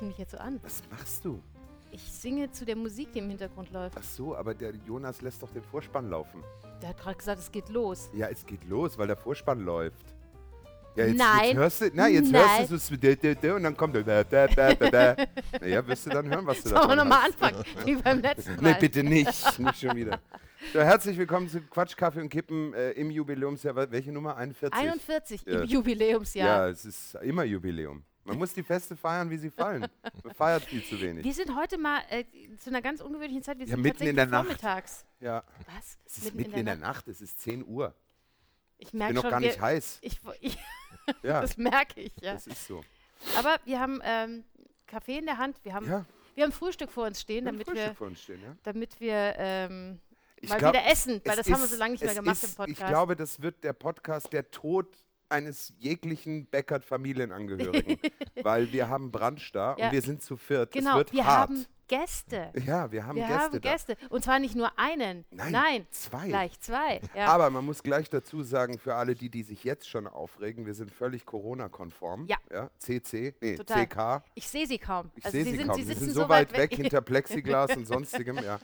du mich jetzt so an? Was machst du? Ich singe zu der Musik, die im Hintergrund läuft. Ach so, aber der Jonas lässt doch den Vorspann laufen. Der hat gerade gesagt, es geht los. Ja, es geht los, weil der Vorspann läuft. Ja, jetzt, Nein. Jetzt hörst du, na, jetzt Nein. hörst du es so und dann kommt der da, da, da, da, da. Naja, wirst du dann hören, was du Sollen wir nochmal hast. anfangen, wie beim letzten Mal? Nee, bitte nicht. Nicht schon wieder. So, herzlich willkommen zu Quatsch, Kaffee und Kippen äh, im Jubiläumsjahr. Welche Nummer? 41? 41 Ja. im Jubiläumsjahr. Ja, es ist immer Jubiläum. Man muss die Feste feiern, wie sie fallen. Man feiert viel zu wenig. Wir sind heute mal äh, zu einer ganz ungewöhnlichen Zeit. Wir Ja, sind mitten in der Nacht. vormittags. Ja, Was? es ist mitten in der Nacht, es ist 10 Uhr. Ich Ich merke bin noch gar nicht heiß. Ich, ich, Ja, das merke ich, ja. das ist so. Aber wir haben ähm, Kaffee in der Hand, wir haben, Ja, wir haben Frühstück vor uns stehen, wir damit Frühstück wir, vor uns stehen, ja. damit wir ähm, Ich mal glaub, wieder essen, weil das haben wir ist- so lange nicht mehr gemacht ist, im Podcast. Ich glaube, das wird der Podcast der Tod eines jeglichen Bäckert-Familienangehörigen. weil wir haben Brunch da Ja. und wir sind zu viert. es genau, wird wir hart. haben Gäste. ja, wir haben wir Gäste haben. Gäste. Und zwar nicht nur einen. Nein, zwei. Gleich zwei. Ja. Aber man muss gleich dazu sagen, für alle die, die sich jetzt schon aufregen, wir sind völlig Corona-konform. Ja. ja. CC, nee, Total. CK. ich sehe sie kaum. Ich also sehe sie, sind, kaum. sie Sie sind so weit weg. hinter Plexiglas und sonstigem, ja.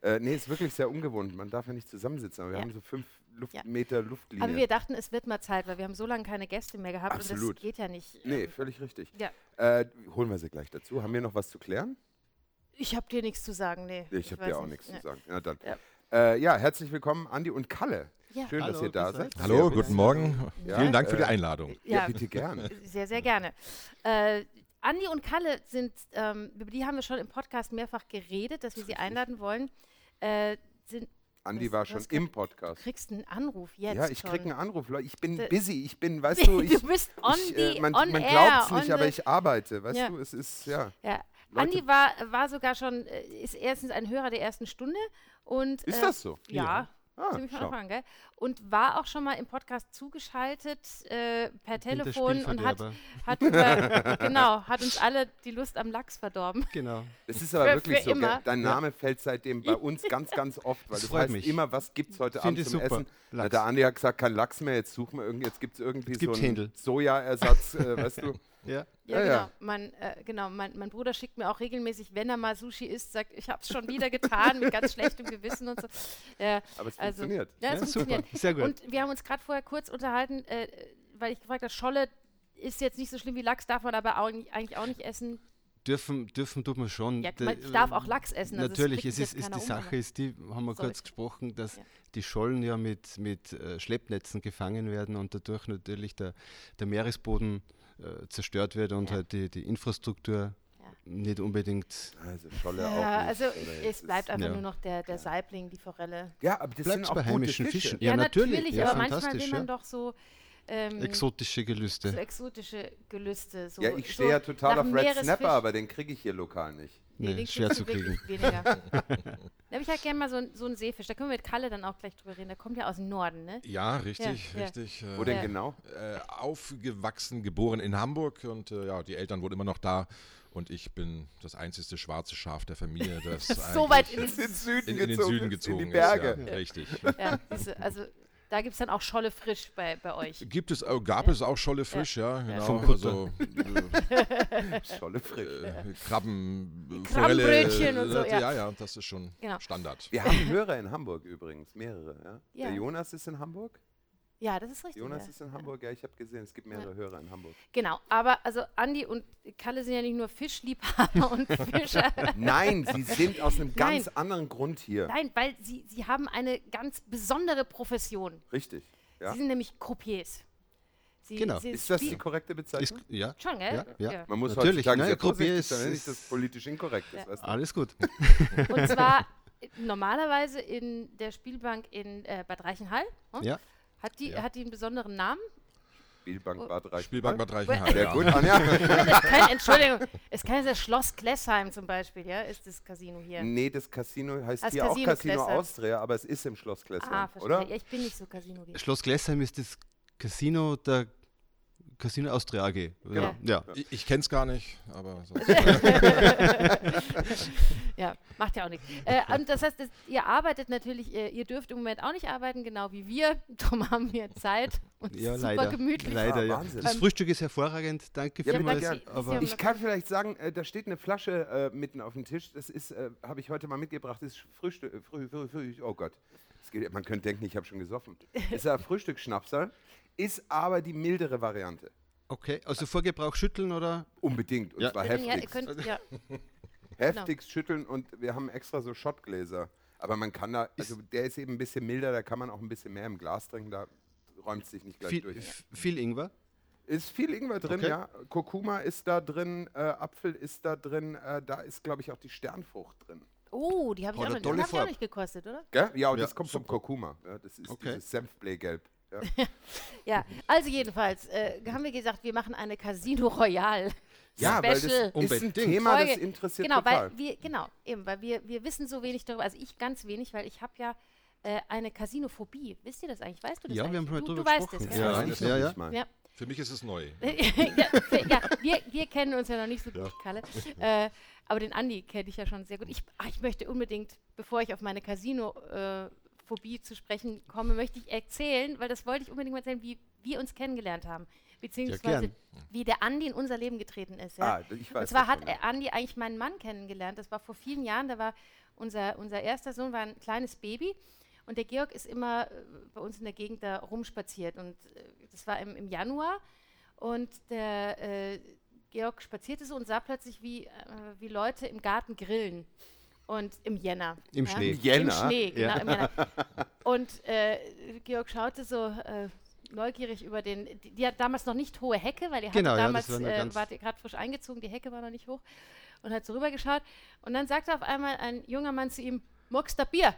Äh, nee, ist wirklich sehr ungewohnt. Man darf ja nicht zusammensitzen, aber wir Ja. haben so fünf Luft Ja. Meter Luftlinie. Aber wir dachten, es wird mal Zeit, weil wir haben so lange keine Gäste mehr gehabt und Absolut. das geht ja nicht. nee, Ähm, völlig richtig. Ja. Äh, holen wir sie gleich dazu. Haben wir noch was zu klären? Ich habe dir nichts zu sagen, nee. Ich habe weiß dir auch nichts zu sagen. Ja, dann. Ja. Äh, ja, herzlich willkommen, Andi und Kalle. Ja. Schön, dass Hallo, ihr da seid. Hallo, Servus. guten Morgen. Ja, Vielen Dank für die äh, Einladung. Ja, Ja. bitte gern. Sehr, sehr gerne. Äh, Andi und Kalle sind, ähm, über die haben wir schon im Podcast mehrfach geredet, dass wir sie einladen wollen. Äh, sind, Andi war schon im du Podcast. kriegst einen Anruf jetzt. Ja, ich schon. krieg einen Anruf. Leute. Ich bin Da- busy. Ich bin, weißt du, ich, du bist on ich, the, äh, man, on man glaubt es nicht, aber the- ich arbeite. Weißt Ja. du, es ist, ja. Ja. Leute- Andi war, war sogar schon, äh, ist erstens ein Hörer der ersten Stunde und Ist äh, das so? Ja. Ah, Ziemlich von. Anfang an, gell? Und war auch schon mal im Podcast zugeschaltet äh, per Telefon und hat, hat über, genau, hat uns alle die Lust am Lachs verdorben. Genau. Es ist aber Für- wirklich für so. gell? immer. Dein Ja. Name fällt seitdem bei uns ganz, ganz oft, weil Das das, heißt mich. immer, was gibt's heute Find Abend zum super. Essen? Na, der Andi hat gesagt, kein Lachs mehr, jetzt suchen wir irgendwie, jetzt gibt es irgendwie Es so gibt einen. Sojaersatz, äh, weißt du? Ja. Ja, Ja, genau. ja. Mein, äh, genau. Mein, mein Bruder schickt mir auch regelmäßig, wenn er mal Sushi isst, sagt, ich habe es schon wieder getan, mit ganz schlechtem Gewissen und so. Ja, Aber es Also, funktioniert. ja, es Ja, super. funktioniert. Sehr gut. Und wir haben uns gerade vorher kurz unterhalten, äh, weil ich gefragt habe, Scholle ist jetzt nicht so schlimm wie Lachs, darf man aber auch, nicht- eigentlich auch nicht essen. Dürfen, dürfen tut man schon. Ja, man, ich darf auch Lachs essen. Also Natürlich, es ist, ist die um, Sache, ist die, haben wir Sorry. kurz gesprochen, dass Ja. die Schollen ja mit, mit äh, Schleppnetzen gefangen werden und dadurch natürlich der, der Meeresboden äh, zerstört wird und Ja. halt die, die Infrastruktur Ja. nicht unbedingt. Also Scholle auch Ja, nicht. also es bleibt einfach ja. nur noch der, der Saibling, die Forelle. Ja, aber das Bleibt sind auch bei heimischen Fische. Fischen. Ja, natürlich. Ja, aber manchmal will man ja. doch so, ähm, Exotische Gelüste. so exotische Gelüste. So, Ja, ich so stehe ja total auf Red. Snapper, aber den kriege ich hier lokal nicht. Nee, den schwer zu kriegen. Weniger. da habe ich halt gerne mal so, so einen Seefisch. Da können wir mit Kalle dann auch gleich drüber reden. Der kommt ja aus dem Norden, ne? Ja, richtig, Ja, ja. richtig. Wo Äh, denn Ja. genau? äh, aufgewachsen, geboren in Hamburg und äh, ja, die Eltern wurden immer noch da und ich bin das einzigste schwarze Schaf der Familie, das So weit in Ist in den Süden in, in den gezogen, Süden ist, gezogen in die Berge. ist. Ja, richtig. Ja, also da gibt es dann auch Scholle frisch bei, bei euch. Gibt es, äh, gab es auch Scholle frisch, ja, genau. Vom. Also Scholle frisch. äh, Krabben, äh, Krabbenbrötchen und so, äh, ja. ja, ja, das ist schon Genau. Standard. Wir haben Hörer in Hamburg übrigens, mehrere. Ja? Ja. Der Jonas ist in Hamburg. Ja, das ist richtig. Jonas ja. ist in Hamburg, ja, ich habe gesehen, es gibt mehrere Hörer in Hamburg. Genau, aber also Andi und Kalle sind ja nicht nur Fischliebhaber und Fischer. Nein, sie sind aus einem ganz Nein. anderen Grund hier. Nein, weil sie, sie haben eine ganz besondere Profession. Richtig. Ja. Sie sind nämlich Croupiers. Sie, Genau. Sie Ist das die korrekte Ist, Bezeichnung? ja, Schon, gell? Ja, ja. Man muss Natürlich, heutzutage ne, Croupier ist- wenn nicht ist- das politisch inkorrekt ist. Ja. Weißt du? alles gut. Und zwar normalerweise in der Spielbank in äh, Bad Reichenhall. hm? Ja. Hat, die, Ja. hat die einen besonderen Namen? Spielbank Bad Reichenhall. Spielbank Bad Reichenhall. Sehr ja. gut, Anja. Es kann, Entschuldigung, es kann das Schloss Klessheim zum Beispiel, ja, ist das Casino hier. Nee, das Casino heißt Das hier Casino auch Casino Klessheim. Austria, aber es ist im Schloss Klessheim, ah, verstehe. oder? Ja, ich bin nicht so Casino -geek. Schloss Glessheim ist das Casino der Casino Austria AG. Ja. ja. Ich, ich kenne es gar nicht, aber sonst. Ja, Macht ja auch nichts. Äh, und das heißt, das, ihr arbeitet natürlich, äh, ihr dürft im Moment auch nicht arbeiten, genau wie wir. Darum haben wir Zeit und Ja, super leider. gemütlich. Leider, Ah, ja. Wahnsinn. Das Frühstück ist hervorragend. Danke Ja, vielmals. aber Ich kann vielleicht sagen, äh, da steht eine Flasche äh, mitten auf dem Tisch. Das ist, äh, habe ich heute mal mitgebracht. Das ist Frühstück. Äh, früh, früh, früh, oh Gott. Geht, man könnte denken, ich habe schon gesoffen. Das ist ein Frühstücksschnapsal, ist aber die mildere Variante. okay, also Vorgebrauch schütteln oder? Unbedingt. Und Ja. zwar Ja, ihr heftigst. könnt, ja. heftigst schütteln und wir haben extra so Schottgläser. Aber man kann da, also der ist eben ein bisschen milder, da kann man auch ein bisschen mehr im Glas trinken, da räumt es sich nicht gleich Viel, durch. viel Ingwer? Ist viel Ingwer drin, Okay. ja. Kurkuma ist da drin, äh, Apfel ist da drin, äh, da ist, glaube ich, auch die Sternfrucht drin. Oh, die habe ich, Oh, auch noch- hab ich auch nicht gekostet, oder? Gell? Ja, und Ja, das kommt vom Kurkuma. Ja, das ist Okay. dieses Senfblähgelb. Ja. Ja, also jedenfalls äh, haben wir gesagt, wir machen eine Casino Royale. Ja, weil das Special. ist ein. Thema, das interessiert genau, total. weil wir, genau, eben, weil wir, wir wissen so wenig darüber, also ich ganz wenig, weil ich habe ja äh, eine Casinophobie. Wisst ihr das eigentlich? Weißt du das Ja, wir eigentlich? haben schon mal drüber du weißt gesprochen. es, ja, gell? Ja, ich ja, ja. nicht mal. Ja. Für mich ist es neu. ja, für, ja wir, wir kennen uns ja noch nicht so gut, Kalle. Äh, aber den Andi kenne ich ja schon sehr gut. Ich, ach, ich möchte unbedingt, bevor ich auf meine Casino-Phobie zu sprechen komme, möchte ich erzählen, weil das wollte ich unbedingt mal erzählen, wie wir uns kennengelernt haben. Beziehungsweise gern. wie der Andi in unser Leben getreten ist. Ja? Ah, ich weiß Und zwar hat ja. Andi eigentlich meinen Mann kennengelernt. Das war vor vielen Jahren. Da war unser, unser erster Sohn war ein kleines Baby. Und der Georg ist immer äh, bei uns in der Gegend da rumspaziert. Und äh, das war im, im Januar. Und der äh, Georg spazierte so und sah plötzlich, wie, äh, wie Leute im Garten grillen. Und im Jänner. Im Schnee. Im Jänner? Im Schnee, genau. Ja. Im Jänner. Und äh, Georg schaute so äh, neugierig über den. Die, die hat damals noch nicht hohe Hecke, weil die Genau, hatte ja, damals, das war äh, war gerade frisch eingezogen, die Hecke war noch nicht hoch. Und hat so rübergeschaut. Und dann sagte auf einmal ein junger Mann zu ihm: Mockst da Bier?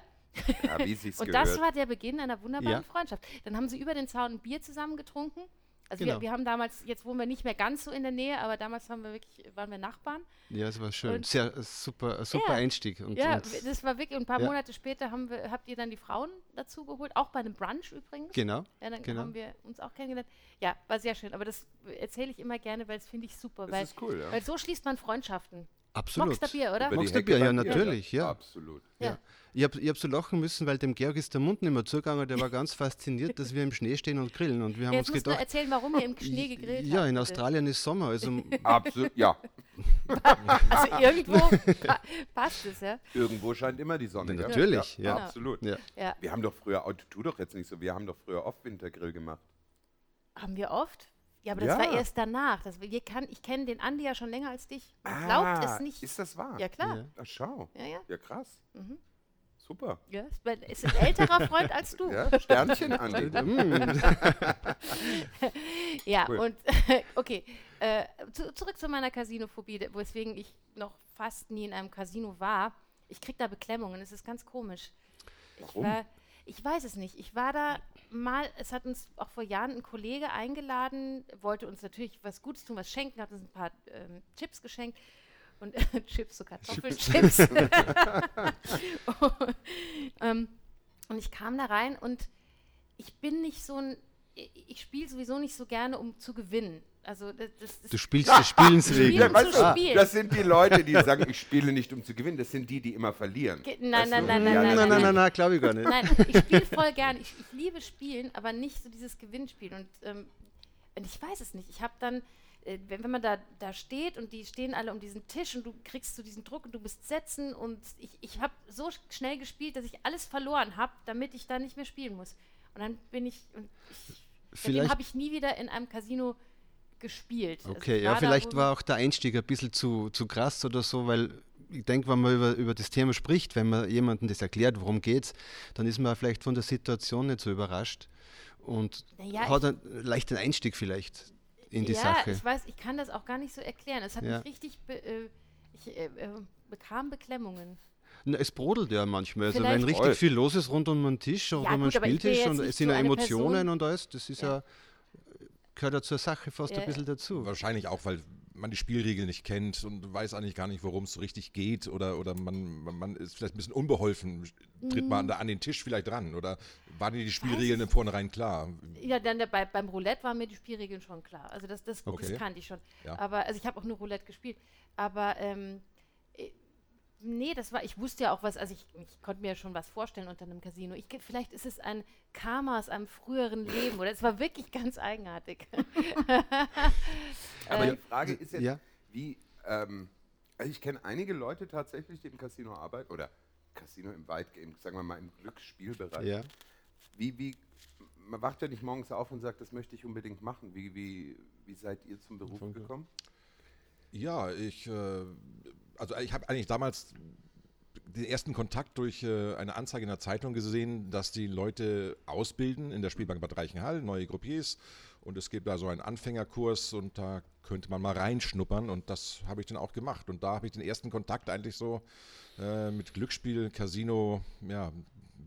Ja, wie Und gehört. das war der Beginn einer wunderbaren Ja. Freundschaft. Dann haben sie über den Zaun ein Bier zusammen getrunken. Also Genau. wir, wir haben damals, jetzt wohnen wir nicht mehr ganz so in der Nähe, aber damals haben wir wirklich, waren wir Nachbarn. Ja, es war schön. Und- Sehr äh, super, äh, super Ja. Einstieg. Und, Ja, und, das war wirklich, und ein paar Ja. Monate später haben wir, habt ihr dann die Frauen dazu geholt, auch bei einem Brunch übrigens. genau. Ja, dann genau. haben wir uns auch kennengelernt. Ja, war sehr schön. Aber das erzähle ich immer gerne, weil es finde ich super. Das Weil, ist cool, ja. weil so schließt man Freundschaften. Absolut. Magst du Bier, oder? Magst du Bier? Ja, natürlich, ja. Absolut. Ja. Ich habe ich hab so lachen müssen, weil dem Georg ist der Mund nicht mehr zugegangen. Der war ganz fasziniert, dass wir im Schnee stehen und grillen. Und wir haben Jetzt uns musst du gedacht, erzählen, warum ihr im Schnee gegrillt ja, habt. in. Australien ist Sommer. Also Absolut, ja. Also irgendwo pa passt es, ja. Irgendwo scheint immer die Sonne. gell? Natürlich, ja. ja. Absolut. ja. ja. Wir haben doch früher, oh, tu doch jetzt nicht so, wir haben doch früher oft Wintergrill gemacht. Haben wir oft? Ja, aber das Ja. war erst danach. Das, wir kann, ich kenne den Andi ja schon länger als dich. Man glaubt es nicht. Ah, Ist das wahr? Ja, klar. Ja. Ach, schau. Ja, ja. Ja, krass. Mhm. Super. ja. Ist ein älterer Freund als du. Ja, Sternchen, Andi. Mm, Ja, Cool. und okay, äh, zu, zurück zu meiner Casinophobie, weswegen ich noch fast nie in einem Casino war. Ich krieg da Beklemmungen, es ist ganz komisch. Ich, Warum? war, ich weiß es nicht. Ich war da mal, es hat uns auch vor Jahren ein Kollege eingeladen, wollte uns natürlich was Gutes tun, was schenken, hat uns ein paar ähm, Chips geschenkt. Und Chips, so Kartoffelchips. und, ähm, und ich kam da rein und ich bin nicht so ein, ich spiele sowieso nicht so gerne, um zu gewinnen. Also das, das, das du spielst die Spielensregeln. Spielen weißt zu du, das sind die Leute, die sagen, ich spiele nicht, um zu gewinnen. Das sind die, die immer verlieren. Ge- nein, Weißt nein, nein, nein, Ja, nein, Nein, nein, nein, nein, glaube ich gar nicht. Nein, ich spiele voll gern. Ich, ich liebe Spielen, aber nicht so dieses Gewinnspiel. Und, ähm, und ich weiß es nicht. Ich habe dann, äh, wenn, wenn man da, da steht und die stehen alle um diesen Tisch und du kriegst so diesen Druck und du bist setzen und ich, ich habe so sch- schnell gespielt, dass ich alles verloren habe, damit ich da nicht mehr spielen muss. Und dann bin ich, und ich seitdem habe ich nie wieder in einem Casino gespielt. Also Okay, ja, vielleicht war auch der Einstieg ein bisschen zu, zu krass oder so, weil ich denke, wenn man über, über das Thema spricht, wenn man jemandem das erklärt, worum geht's, dann ist man vielleicht von der Situation nicht so überrascht und Naja, hat einen leichten Einstieg vielleicht in die ja, Sache. ich weiß, ich kann das auch gar nicht so erklären. Es hat Ja. mich richtig, be äh, ich äh, äh, bekam Beklemmungen. Na, es brodelt ja manchmal. Also wenn richtig Voll. viel los ist rund um den Tisch oder um den Spieltisch und es sind ja Emotionen Person- und alles, das ist ja, gehört ja zur Sache fast Ja. ein bisschen dazu. Wahrscheinlich auch, weil man die Spielregeln nicht kennt und weiß eigentlich gar nicht, worum es so richtig geht oder, oder man, man- ist vielleicht ein bisschen unbeholfen. Tritt man da an den Tisch vielleicht dran oder waren dir die Spielregeln im Vornherein klar? Ja, dann der, bei, beim Roulette waren mir die Spielregeln schon klar. Also das, das, Okay. das kannte ich schon. Ja. Aber also ich habe auch nur Roulette gespielt. Aber ähm, äh, nee, das war, ich wusste ja auch was, also ich, ich konnte mir ja schon was vorstellen unter einem Casino. Ich, vielleicht ist es ein Karma aus einem früheren Leben oder es war wirklich ganz eigenartig. Aber Äh, die Frage ist jetzt, Ja. wie, ähm, also ich kenne einige Leute tatsächlich, die im Casino arbeiten, oder Casino im weitgehend, sagen wir mal im Glücksspielbereich. Ja. Wie, wie, man wacht ja nicht morgens auf und sagt, das möchte ich unbedingt machen. Wie, wie, wie seid ihr zum Beruf gekommen? Ja, ich, äh, also ich habe eigentlich damals den ersten Kontakt durch äh, eine Anzeige in der Zeitung gesehen, dass die Leute ausbilden in der Spielbank Bad Reichenhall, neue Gruppiers. Und es gibt da so einen Anfängerkurs und da könnte man mal reinschnuppern und das habe ich dann auch gemacht. Und da habe ich den ersten Kontakt eigentlich so äh, mit Glücksspiel, Casino, ja,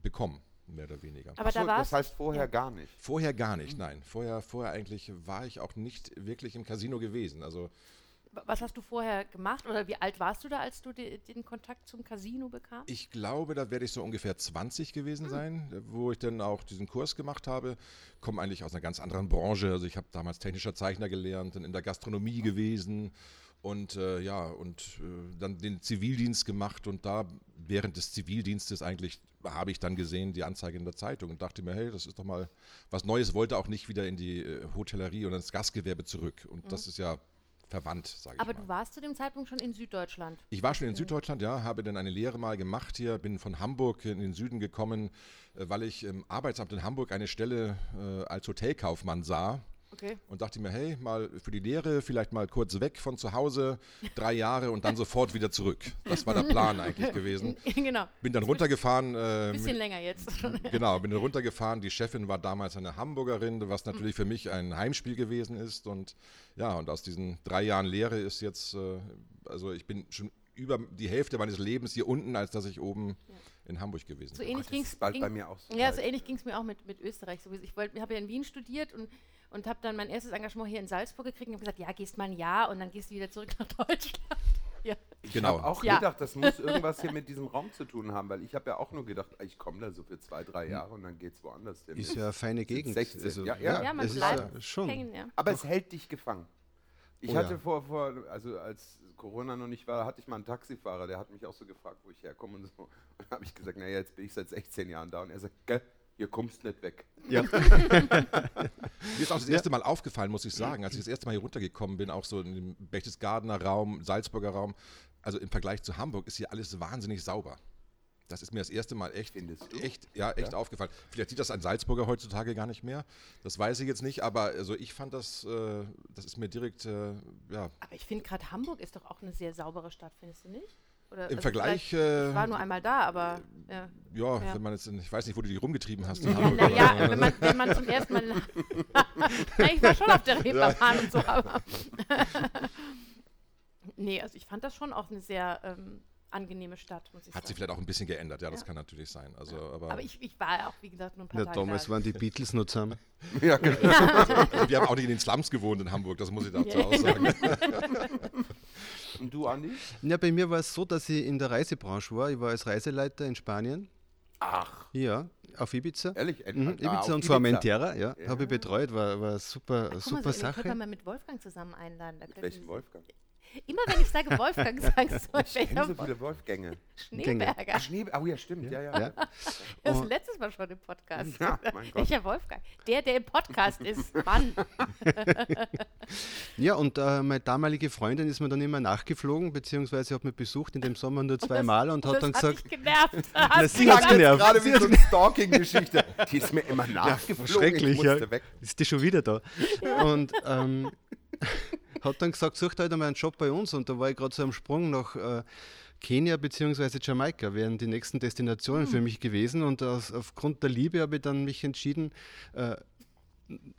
bekommen, mehr oder weniger. Aber da So, war das heißt vorher ja. gar nicht. Vorher gar nicht, nein. Vorher, vorher eigentlich war ich auch nicht wirklich im Casino gewesen. Also Was hast du vorher gemacht oder wie alt warst du da, als du de, den Kontakt zum Casino bekamst? Ich glaube, da werde ich so ungefähr 20 gewesen sein, wo ich dann auch diesen Kurs gemacht habe. Komme eigentlich aus einer ganz anderen Branche. Also ich habe damals technischer Zeichner gelernt, dann in der Gastronomie gewesen und äh, ja, und äh, dann den Zivildienst gemacht und da während des Zivildienstes eigentlich habe ich dann gesehen die Anzeige in der Zeitung und dachte mir, hey, das ist doch mal was Neues, wollte auch nicht wieder in die äh, Hotellerie oder ins Gastgewerbe zurück und das ist ja verwandt, sage ich Aber mal. du warst zu dem Zeitpunkt schon in Süddeutschland. Ich war schon in Süddeutschland, ja, habe dann eine Lehre mal gemacht hier, bin von Hamburg in den Süden gekommen, äh, weil ich im Arbeitsamt in Hamburg eine Stelle äh, als Hotelkaufmann sah Okay. und dachte mir, hey, mal für die Lehre vielleicht mal kurz weg von zu Hause, drei Jahre und dann sofort wieder zurück. Das war der Plan eigentlich gewesen. genau. Bin dann runtergefahren. Äh, Ein bisschen länger jetzt. Genau, bin dann runtergefahren. Die Chefin war damals eine Hamburgerin, was natürlich für mich ein Heimspiel gewesen ist. Und ja, und aus diesen drei Jahren Lehre ist jetzt, äh, also ich bin schon über die Hälfte meines Lebens hier unten, als dass ich oben in Hamburg gewesen So ähnlich ging es bei mir auch so. Ja, so ähnlich ging es mir auch mit, mit Österreich. sowieso. Ich habe ja in Wien studiert und, und habe dann mein erstes Engagement hier in Salzburg gekriegt und habe gesagt, ja, gehst mal ein Jahr und dann gehst du wieder zurück nach Deutschland. Ja. Ich Genau. habe auch Ja. gedacht, das muss irgendwas hier mit diesem Raum zu tun haben, weil ich habe ja auch nur gedacht, ich komme da so für zwei, drei Jahre und dann geht es woanders hin. Ist ja eine feine Gegend. 16, Also, ja, ja. Ja, man es ist bleibt ja schon. hängen, ja. Aber es hält dich gefangen. Ich Oh hatte ja. vor, vor, also als Corona noch nicht war, hatte ich mal einen Taxifahrer, der hat mich auch so gefragt, wo ich herkomme und so. Und dann habe ich gesagt, naja, jetzt bin ich seit 16 Jahren da. Und er sagt, gell, hier kommst nicht weg. Ja. Mir ist auch das erste Mal aufgefallen, muss ich sagen, als ich das erste Mal hier runtergekommen bin, auch so in dem Berchtesgadener Raum, Salzburger Raum, also im Vergleich zu Hamburg ist hier alles wahnsinnig sauber. Das ist mir das erste Mal echt, echt, ja, echt aufgefallen. Vielleicht sieht das ein Salzburger heutzutage gar nicht mehr. Das weiß ich jetzt nicht, aber also ich fand das, äh, das ist mir direkt, äh, ja, Aber ich finde gerade Hamburg ist doch auch eine sehr saubere Stadt, findest du nicht? Oder, Im Vergleich, vielleicht- äh, ich war nur einmal da, aber ja. ja, Ja. wenn man jetzt, in- ich weiß nicht, wo du die rumgetrieben hast. in Ja, Hamburg, naja, wenn man, wenn man zum ersten Mal. Ich war schon auf der Reeperbahn und so, aber. nee, also ich fand das schon auch eine sehr ähm, angenehme Stadt, muss ich Hat sich sagen. vielleicht auch ein bisschen geändert, ja, das Ja. kann natürlich sein. Also, aber, Aber ich, ich war ja auch, wie gesagt, nur ein paar Ja, Tage damals da. waren die Beatles noch zusammen. Ja, genau. also, wir haben auch nicht in den Slums gewohnt in Hamburg, das muss ich dazu Ja. auch sagen. Und du, Andi? Ja, bei mir war es so, dass ich in der Reisebranche war. Ich war als Reiseleiter in Spanien. Ach, Ja, auf Ibiza. ehrlich? Mhm, Ah, Ibiza auf und Formentera, ja, Ja. habe ich betreut, war, war super, Ach, guck mal, super so, den könnte Sache. mal mit Wolfgang zusammen einladen. Welchen Wolfgang? Immer wenn ich sage Wolfgang, sagst du, Ich kenne so viele Wolfgänge. Schneeberger. Ach, Schnee, oh ja, stimmt, ja, ja. Ja. Das Und- letztes Mal schon im Podcast. Ja, mein Gott. Welcher Wolfgang? Der, der im Podcast ist. Mann. Ja, und äh, meine damalige Freundin ist mir dann immer nachgeflogen, beziehungsweise hat mich besucht in dem Sommer nur zweimal und hat das dann hat gesagt, dich genervt. na, sie gesagt? genervt. Gerade wie so eine Stalking-Geschichte. Die ist mir immer nachgeflogen. schrecklich, ich ja. weg. Ist die schon wieder da? Und ähm, hat dann gesagt, sucht halt einmal einen Job bei uns. Und da war ich gerade so am Sprung nach äh, Kenia bzw. Jamaika, wären die nächsten Destinationen Hm. für mich gewesen. Und aus, aufgrund der Liebe habe ich dann mich entschieden, äh,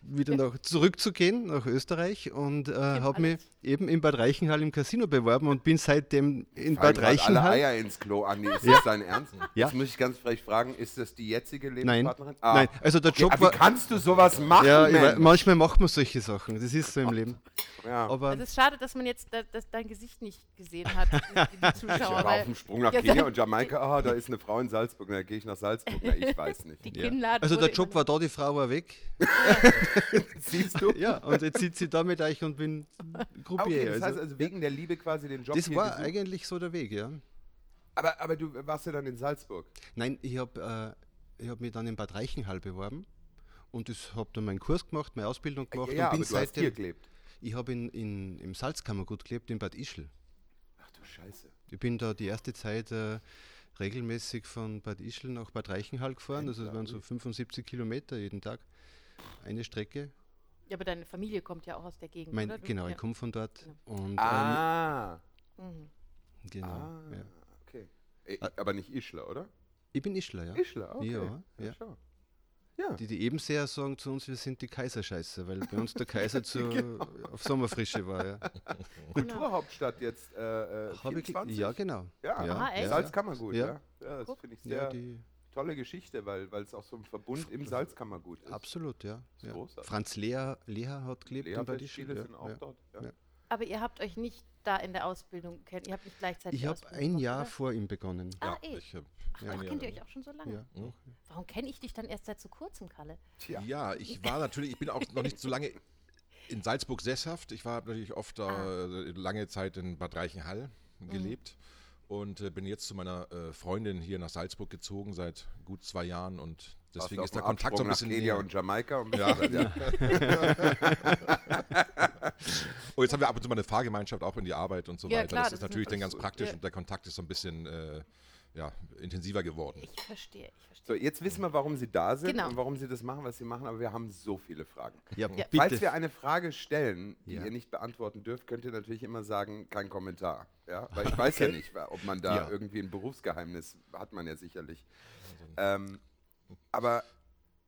wieder nach, zurückzugehen nach Österreich und äh, habe mich. Eben in Bad Reichenhall im Casino beworben und bin seitdem in Fallen Bad grad alle Reichenhall. Eier ins Klo, Andi. Ist das dein Ernst? Ja. Jetzt muss ich ganz frech fragen, ist das die jetzige Nein, Lebenspartnerin? nein, also der okay, Job aber war. Wie kannst du sowas machen, Ja, manchmal macht man solche Sachen. Das ist so im Leben. Ja. Aber Es ist schade, dass man jetzt da, dass dein Gesicht nicht gesehen hat, die, die Ich Zuschauer. war auf dem Sprung nach Ja, Kenia und Jamaika. Ah, da ist eine Frau in Salzburg. Na, gehe ich nach Salzburg. Na, ich weiß nicht. die Ja. Also der Job war da, die Frau war weg. Siehst du? Ja, und jetzt sitze ich da mit euch und bin Groupier. Okay, das heißt also, also wegen der Liebe quasi den Job das war gesucht. eigentlich so der Weg, ja. Aber, aber du warst ja dann in Salzburg. Nein, ich habe äh, ich hab mich dann in Bad Reichenhall beworben und ich habe dann meinen Kurs gemacht, meine Ausbildung gemacht ja, und bin hast hier seitdem. gelebt. Ich habe in, in, im Salzkammergut gelebt, in Bad Ischl. Ach du Scheiße. Ich bin da die erste Zeit äh, regelmäßig von Bad Ischl nach Bad Reichenhall gefahren. Also es waren so 75 Kilometer jeden Tag. Eine Strecke. Ja, aber deine Familie kommt ja auch aus der Gegend, Mein, genau, ja. ich komme von dort. Ja. Und, ähm, Ah, Mhm. genau, ah ja. okay. Äh, aber nicht Ischler, oder? Ich bin Ischler, ja. Ischler, okay. Ja, ja. Ja. Die, die Ebenseher sagen zu uns, wir sind die Kaiserscheiße, weil bei uns der Kaiser zu, Genau. auf Sommerfrische war. Ja. Kulturhauptstadt jetzt äh, äh, Hab ich, 24? ja, genau. Ja, ja, Ah, echt? Salzkammergut, ja. Ja. ja. das finde ich Ja, sehr die, tolle Geschichte, weil weil es auch so ein Verbund im Salzkammergut ist. absolut, ja. ja. Franz Leher, Leher hat gelebt in Bad Ischl. Lehrfestspiele Ja, sind auch ja. dort. Ja. Ja. Aber ihr habt euch nicht da in der Ausbildung kennt. Ihr habt nicht gleichzeitig Ich die habe ein Jahr oder? vor ihm begonnen. Ah, ja, eh. ich, Ach, Ja, kennt ihr euch auch schon so lange? Ja. Warum kenne ich dich dann erst seit so kurzem, Kalle? Tja. Ja, ich war natürlich, ich bin auch noch nicht so lange in Salzburg sesshaft. Ich war natürlich oft Ah. äh, lange Zeit in Bad Reichenhall Mhm. Und äh, bin jetzt zu meiner äh, Freundin hier nach Salzburg gezogen seit gut zwei Jahren und deswegen ist der Kontakt so ein bisschen nach Kenia näher. und Jamaika. Und Ja. ja. Und jetzt haben wir ab und zu mal eine Fahrgemeinschaft auch in die Arbeit und so Ja, weiter. klar, das das ist ist natürlich dann ganz praktisch ja. und der Kontakt ist so ein bisschen äh, ja, intensiver geworden. Ich verstehe, ich So, verstehe. jetzt wissen wir, warum Sie da sind Genau. und warum Sie das machen, was Sie machen, aber wir haben so viele Fragen. Ja, Ja. bitte. Falls wir eine Frage stellen, die Ja. ihr nicht beantworten dürft, könnt ihr natürlich immer sagen, kein Kommentar. Ja? Weil ich weiß ja nicht, ob man da Ja. irgendwie ein Berufsgeheimnis hat man ja sicherlich. Ähm, aber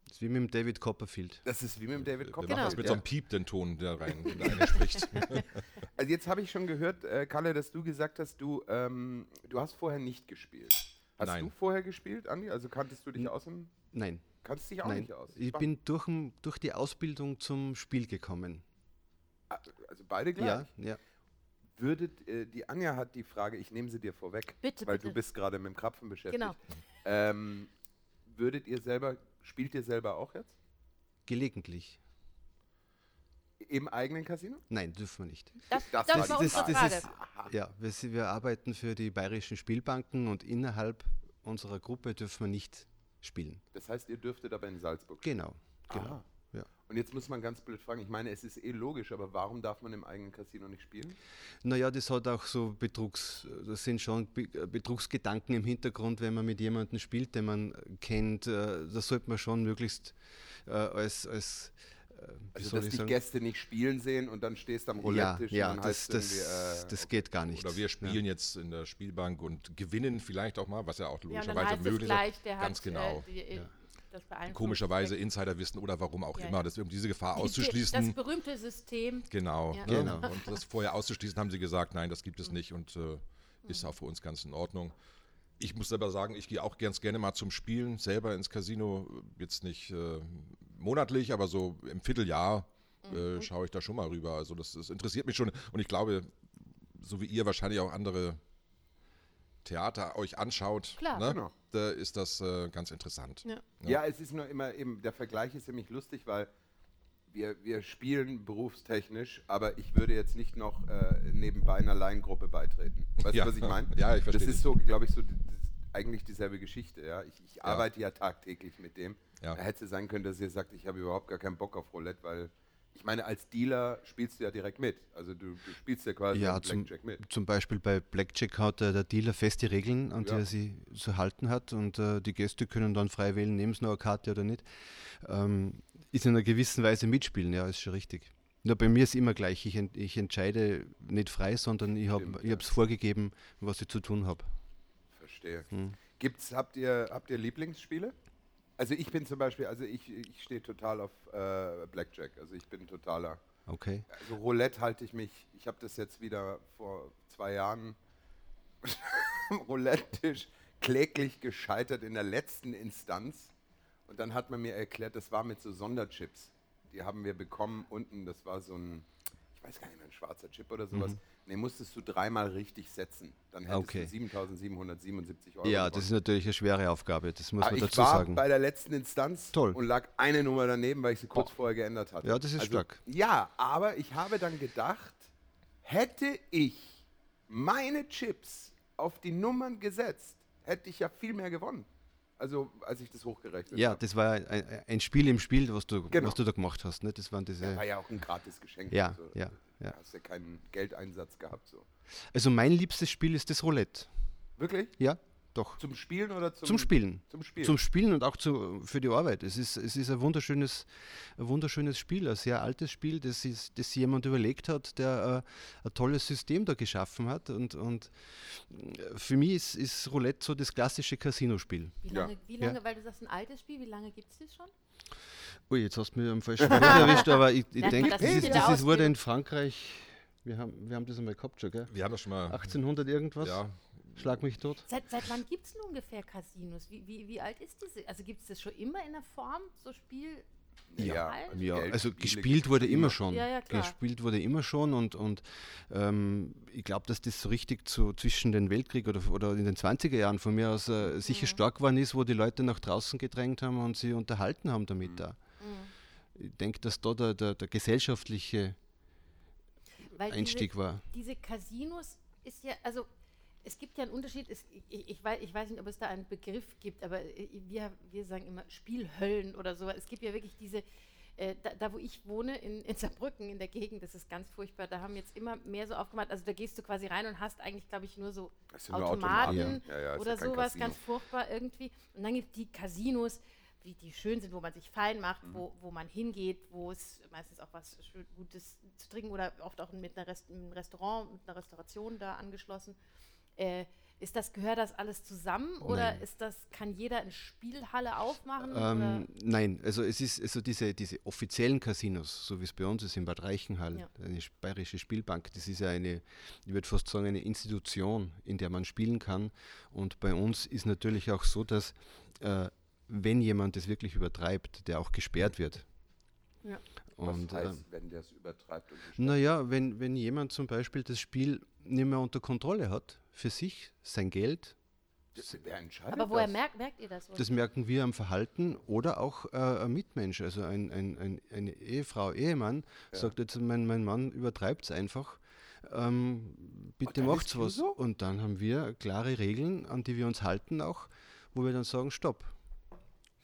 Das ist wie mit dem David Copperfield. das ist wie mit dem David Wir Copperfield. machen das mit ja. so einem Piep, den Ton, der rein, wenn der eine spricht. Also jetzt habe ich schon gehört, äh, Kalle, dass du gesagt hast, du, ähm, du hast vorher nicht gespielt. Hast Nein. du vorher gespielt, Andi? Also kanntest du dich aus dem, Nein, kannst dich auch nein. nicht aus? Ich bin durch, durch die Ausbildung zum Spiel gekommen. also beide gleich. Ja, ja. Würdet, äh, die Anja hat die Frage, ich nehme sie dir vorweg, Bitte, weil bitte. du bist gerade mit dem Krapfen beschäftigt. Genau. Ähm, würdet ihr selber, spielt ihr selber auch jetzt? Gelegentlich. Im eigenen Casino? Nein, dürfen wir nicht. Das, Das das, die unsere das ist, ja, wir, wir arbeiten für die bayerischen Spielbanken und innerhalb unserer Gruppe dürfen wir nicht spielen. Das heißt, ihr dürftet aber in Salzburg spielen. Genau, genau. Aha. Ja. Und jetzt muss man ganz blöd fragen, ich meine, es ist eh logisch, aber warum darf man im eigenen Casino nicht spielen? Naja, das hat auch so Betrugs, das sind schon Be- Betrugsgedanken im Hintergrund, wenn man mit jemandem spielt, den man kennt. äh, Da sollte man schon möglichst äh, als, als äh, Also, soll dass ich die sagen? Gäste nicht spielen sehen und dann stehst du am ja, Roulette-Tisch ja, und dann das, das, äh, das geht gar nicht. Oder wir Ja. spielen jetzt in der Spielbank und gewinnen vielleicht auch mal, was ja auch Ja, logischerweise heißt es möglich gleich, ist. der Ganz hat genau. äh, die, äh, das beeinflusst Komischerweise Insiderwissen oder warum auch Ja, immer, ja. das, um diese Gefahr die- auszuschließen. Das berühmte System. Genau. Ja. ne? Genau. Und das vorher auszuschließen, haben sie gesagt, nein, das gibt es Mhm. nicht und äh, ist auch für uns ganz in Ordnung. Ich muss selber sagen, ich gehe auch ganz gerne mal zum Spielen selber ins Casino. Jetzt nicht äh, monatlich, aber so im Vierteljahr Mhm. äh, schaue ich da schon mal rüber. Also das, das interessiert mich schon und ich glaube, so wie ihr wahrscheinlich auch andere Theater euch anschaut, Klar. ne, Genau. da ist das äh, ganz interessant. Ja. Ja, es ist nur immer eben, der Vergleich ist nämlich lustig, weil wir, wir spielen berufstechnisch, aber ich würde jetzt nicht noch äh, nebenbei einer Laiengruppe beitreten. Weißt Ja. du, was ich meine? Ja, ich verstehe Das ist so, glaube ich, so eigentlich dieselbe Geschichte. Ja? Ich, ich Ja. arbeite ja tagtäglich mit dem. Ja. Da hätte es sein können, dass ihr sagt, ich habe überhaupt gar keinen Bock auf Roulette, weil ich meine, als Dealer spielst du ja direkt mit. Also du, du spielst ja quasi Ja, am zum, Blackjack mit. zum Beispiel bei Blackjack hat äh, der Dealer feste Regeln, an die Ja. er sich zu halten hat und äh, die Gäste können dann frei wählen, nehmen sie noch eine Karte oder nicht. Ähm, ist in einer gewissen Weise mitspielen, ja, ist schon richtig. Nur bei mir ist immer gleich, ich, ent, ich entscheide nicht frei, sondern ich habe es vorgegeben, was ich zu tun habe. Verstehe. Hm. Gibt's, habt ihr, habt ihr Lieblingsspiele? Also ich bin zum Beispiel, also ich, ich stehe total auf äh, Blackjack. Also ich bin totaler. Okay. Also Roulette halte ich mich, ich habe das jetzt wieder vor zwei Jahren am Roulette-Tisch kläglich gescheitert in der letzten Instanz. Und dann hat man mir erklärt, das war mit so Sonderchips. Die haben wir bekommen unten, das war so ein, weiß gar nicht mehr, ein schwarzer Chip oder sowas. Den musstest du dreimal richtig setzen. Dann hättest Okay. du 7.777 Euro Ja, gewonnen. das ist natürlich eine schwere Aufgabe, das muss Ah, man ich dazu war sagen. bei der letzten Instanz Toll. und lag eine Nummer daneben, weil ich sie kurz vorher geändert hatte. Ja, das ist stark. Ja, aber ich habe dann gedacht, hätte ich meine Chips auf die Nummern gesetzt, hätte ich ja viel mehr gewonnen. Also, als ich das hochgerechnet Ja, habe. das war ein, ein Spiel im Spiel, was du, Genau. was du da gemacht hast. Ne? Das waren diese. War ja auch ein gratis Geschenk. Ja, also, ja, ja. Hast ja keinen Geldeinsatz gehabt. So. Also mein liebstes Spiel ist das Roulette. Wirklich? Ja, doch. Zum Spielen oder zum, Zum Spielen. Zum Spielen. Zum Spielen und auch zu, für die Arbeit. Es ist, es ist ein, wunderschönes, ein wunderschönes Spiel, ein sehr altes Spiel, das, ist, das sich jemand überlegt hat, der äh, ein tolles System da geschaffen hat. Und, und äh, für mich ist, ist Roulette so das klassische Casino-Spiel. Wie Ja. lange, wie Ja. lange weil du sagst, ein altes Spiel, wie lange gibt es das schon? Ui, jetzt hast du mich am falschen Punkt erwischt, aber ich, ich denke, das, es ist, das ist, wurde in Frankreich, wir haben, wir haben das einmal gehabt schon, gell? Wir haben das schon mal. 1800 irgendwas? Ja, Schlag mich tot. Seit, seit wann gibt es denn ungefähr Casinos? Wie, wie, wie alt ist diese? Also gibt es das schon immer in der Form, so Spiel? Ja, also Ja, also gespielt wurde immer immer. schon. Ja, ja, klar. Gespielt wurde immer schon und, und ähm, ich glaube, dass das so richtig zu, zwischen den Weltkrieg oder, oder in den 20er Jahren von mir aus äh, sicher stark geworden ist, wo die Leute nach draußen gedrängt haben und sie unterhalten haben damit da. Mhm. Ich denke, dass da der, der, der gesellschaftliche Weil Einstieg war. Diese, diese Casinos ist ja, also es gibt ja einen Unterschied, es, ich, ich, weiß, ich weiß nicht, ob es da einen Begriff gibt, aber äh, wir, wir sagen immer Spielhöllen oder so. Es gibt ja wirklich diese, äh, da, da wo ich wohne, in, in Saarbrücken, in der Gegend, das ist ganz furchtbar, da haben jetzt immer mehr so aufgemacht, also da gehst du quasi rein und hast eigentlich, glaube ich, nur so sind nur Automaten Automaten. Ja, ja, ist oder sowas, Casino. ganz furchtbar irgendwie. Und dann gibt es die Casinos, wie die schön sind, wo man sich fein macht, Mhm. wo, wo man hingeht, wo es meistens auch was Gutes zu trinken oder oft auch mit Rest, einem Restaurant, mit einer Restauration da angeschlossen. Äh, ist das, gehört das alles zusammen oder Nein. ist das, kann jeder eine Spielhalle aufmachen? Ähm, nein, also es ist also diese, diese offiziellen Casinos, so wie es bei uns ist in Bad Reichenhall, Ja. eine bayerische Spielbank, das ist ja eine, ich würde fast sagen, eine Institution, in der man spielen kann. Und bei uns ist natürlich auch so, dass äh, wenn jemand das wirklich übertreibt, der auch gesperrt wird. Ja. Was Und heißt, ähm, wenn der es übertreibt? Naja, wenn, wenn jemand zum Beispiel das Spiel nicht mehr unter Kontrolle hat, für sich, sein Geld, wird? Wer entscheidet aber woher das? merkt, merkt ihr das? oder? Das merken wir am Verhalten oder auch äh, ein Mitmensch, also ein, ein, ein, eine Ehefrau, Ehemann, sagt jetzt, mein, mein Mann übertreibt es einfach. Ähm, bitte macht's was. so? Und dann haben wir klare Regeln, an die wir uns halten auch, wo wir dann sagen, stopp.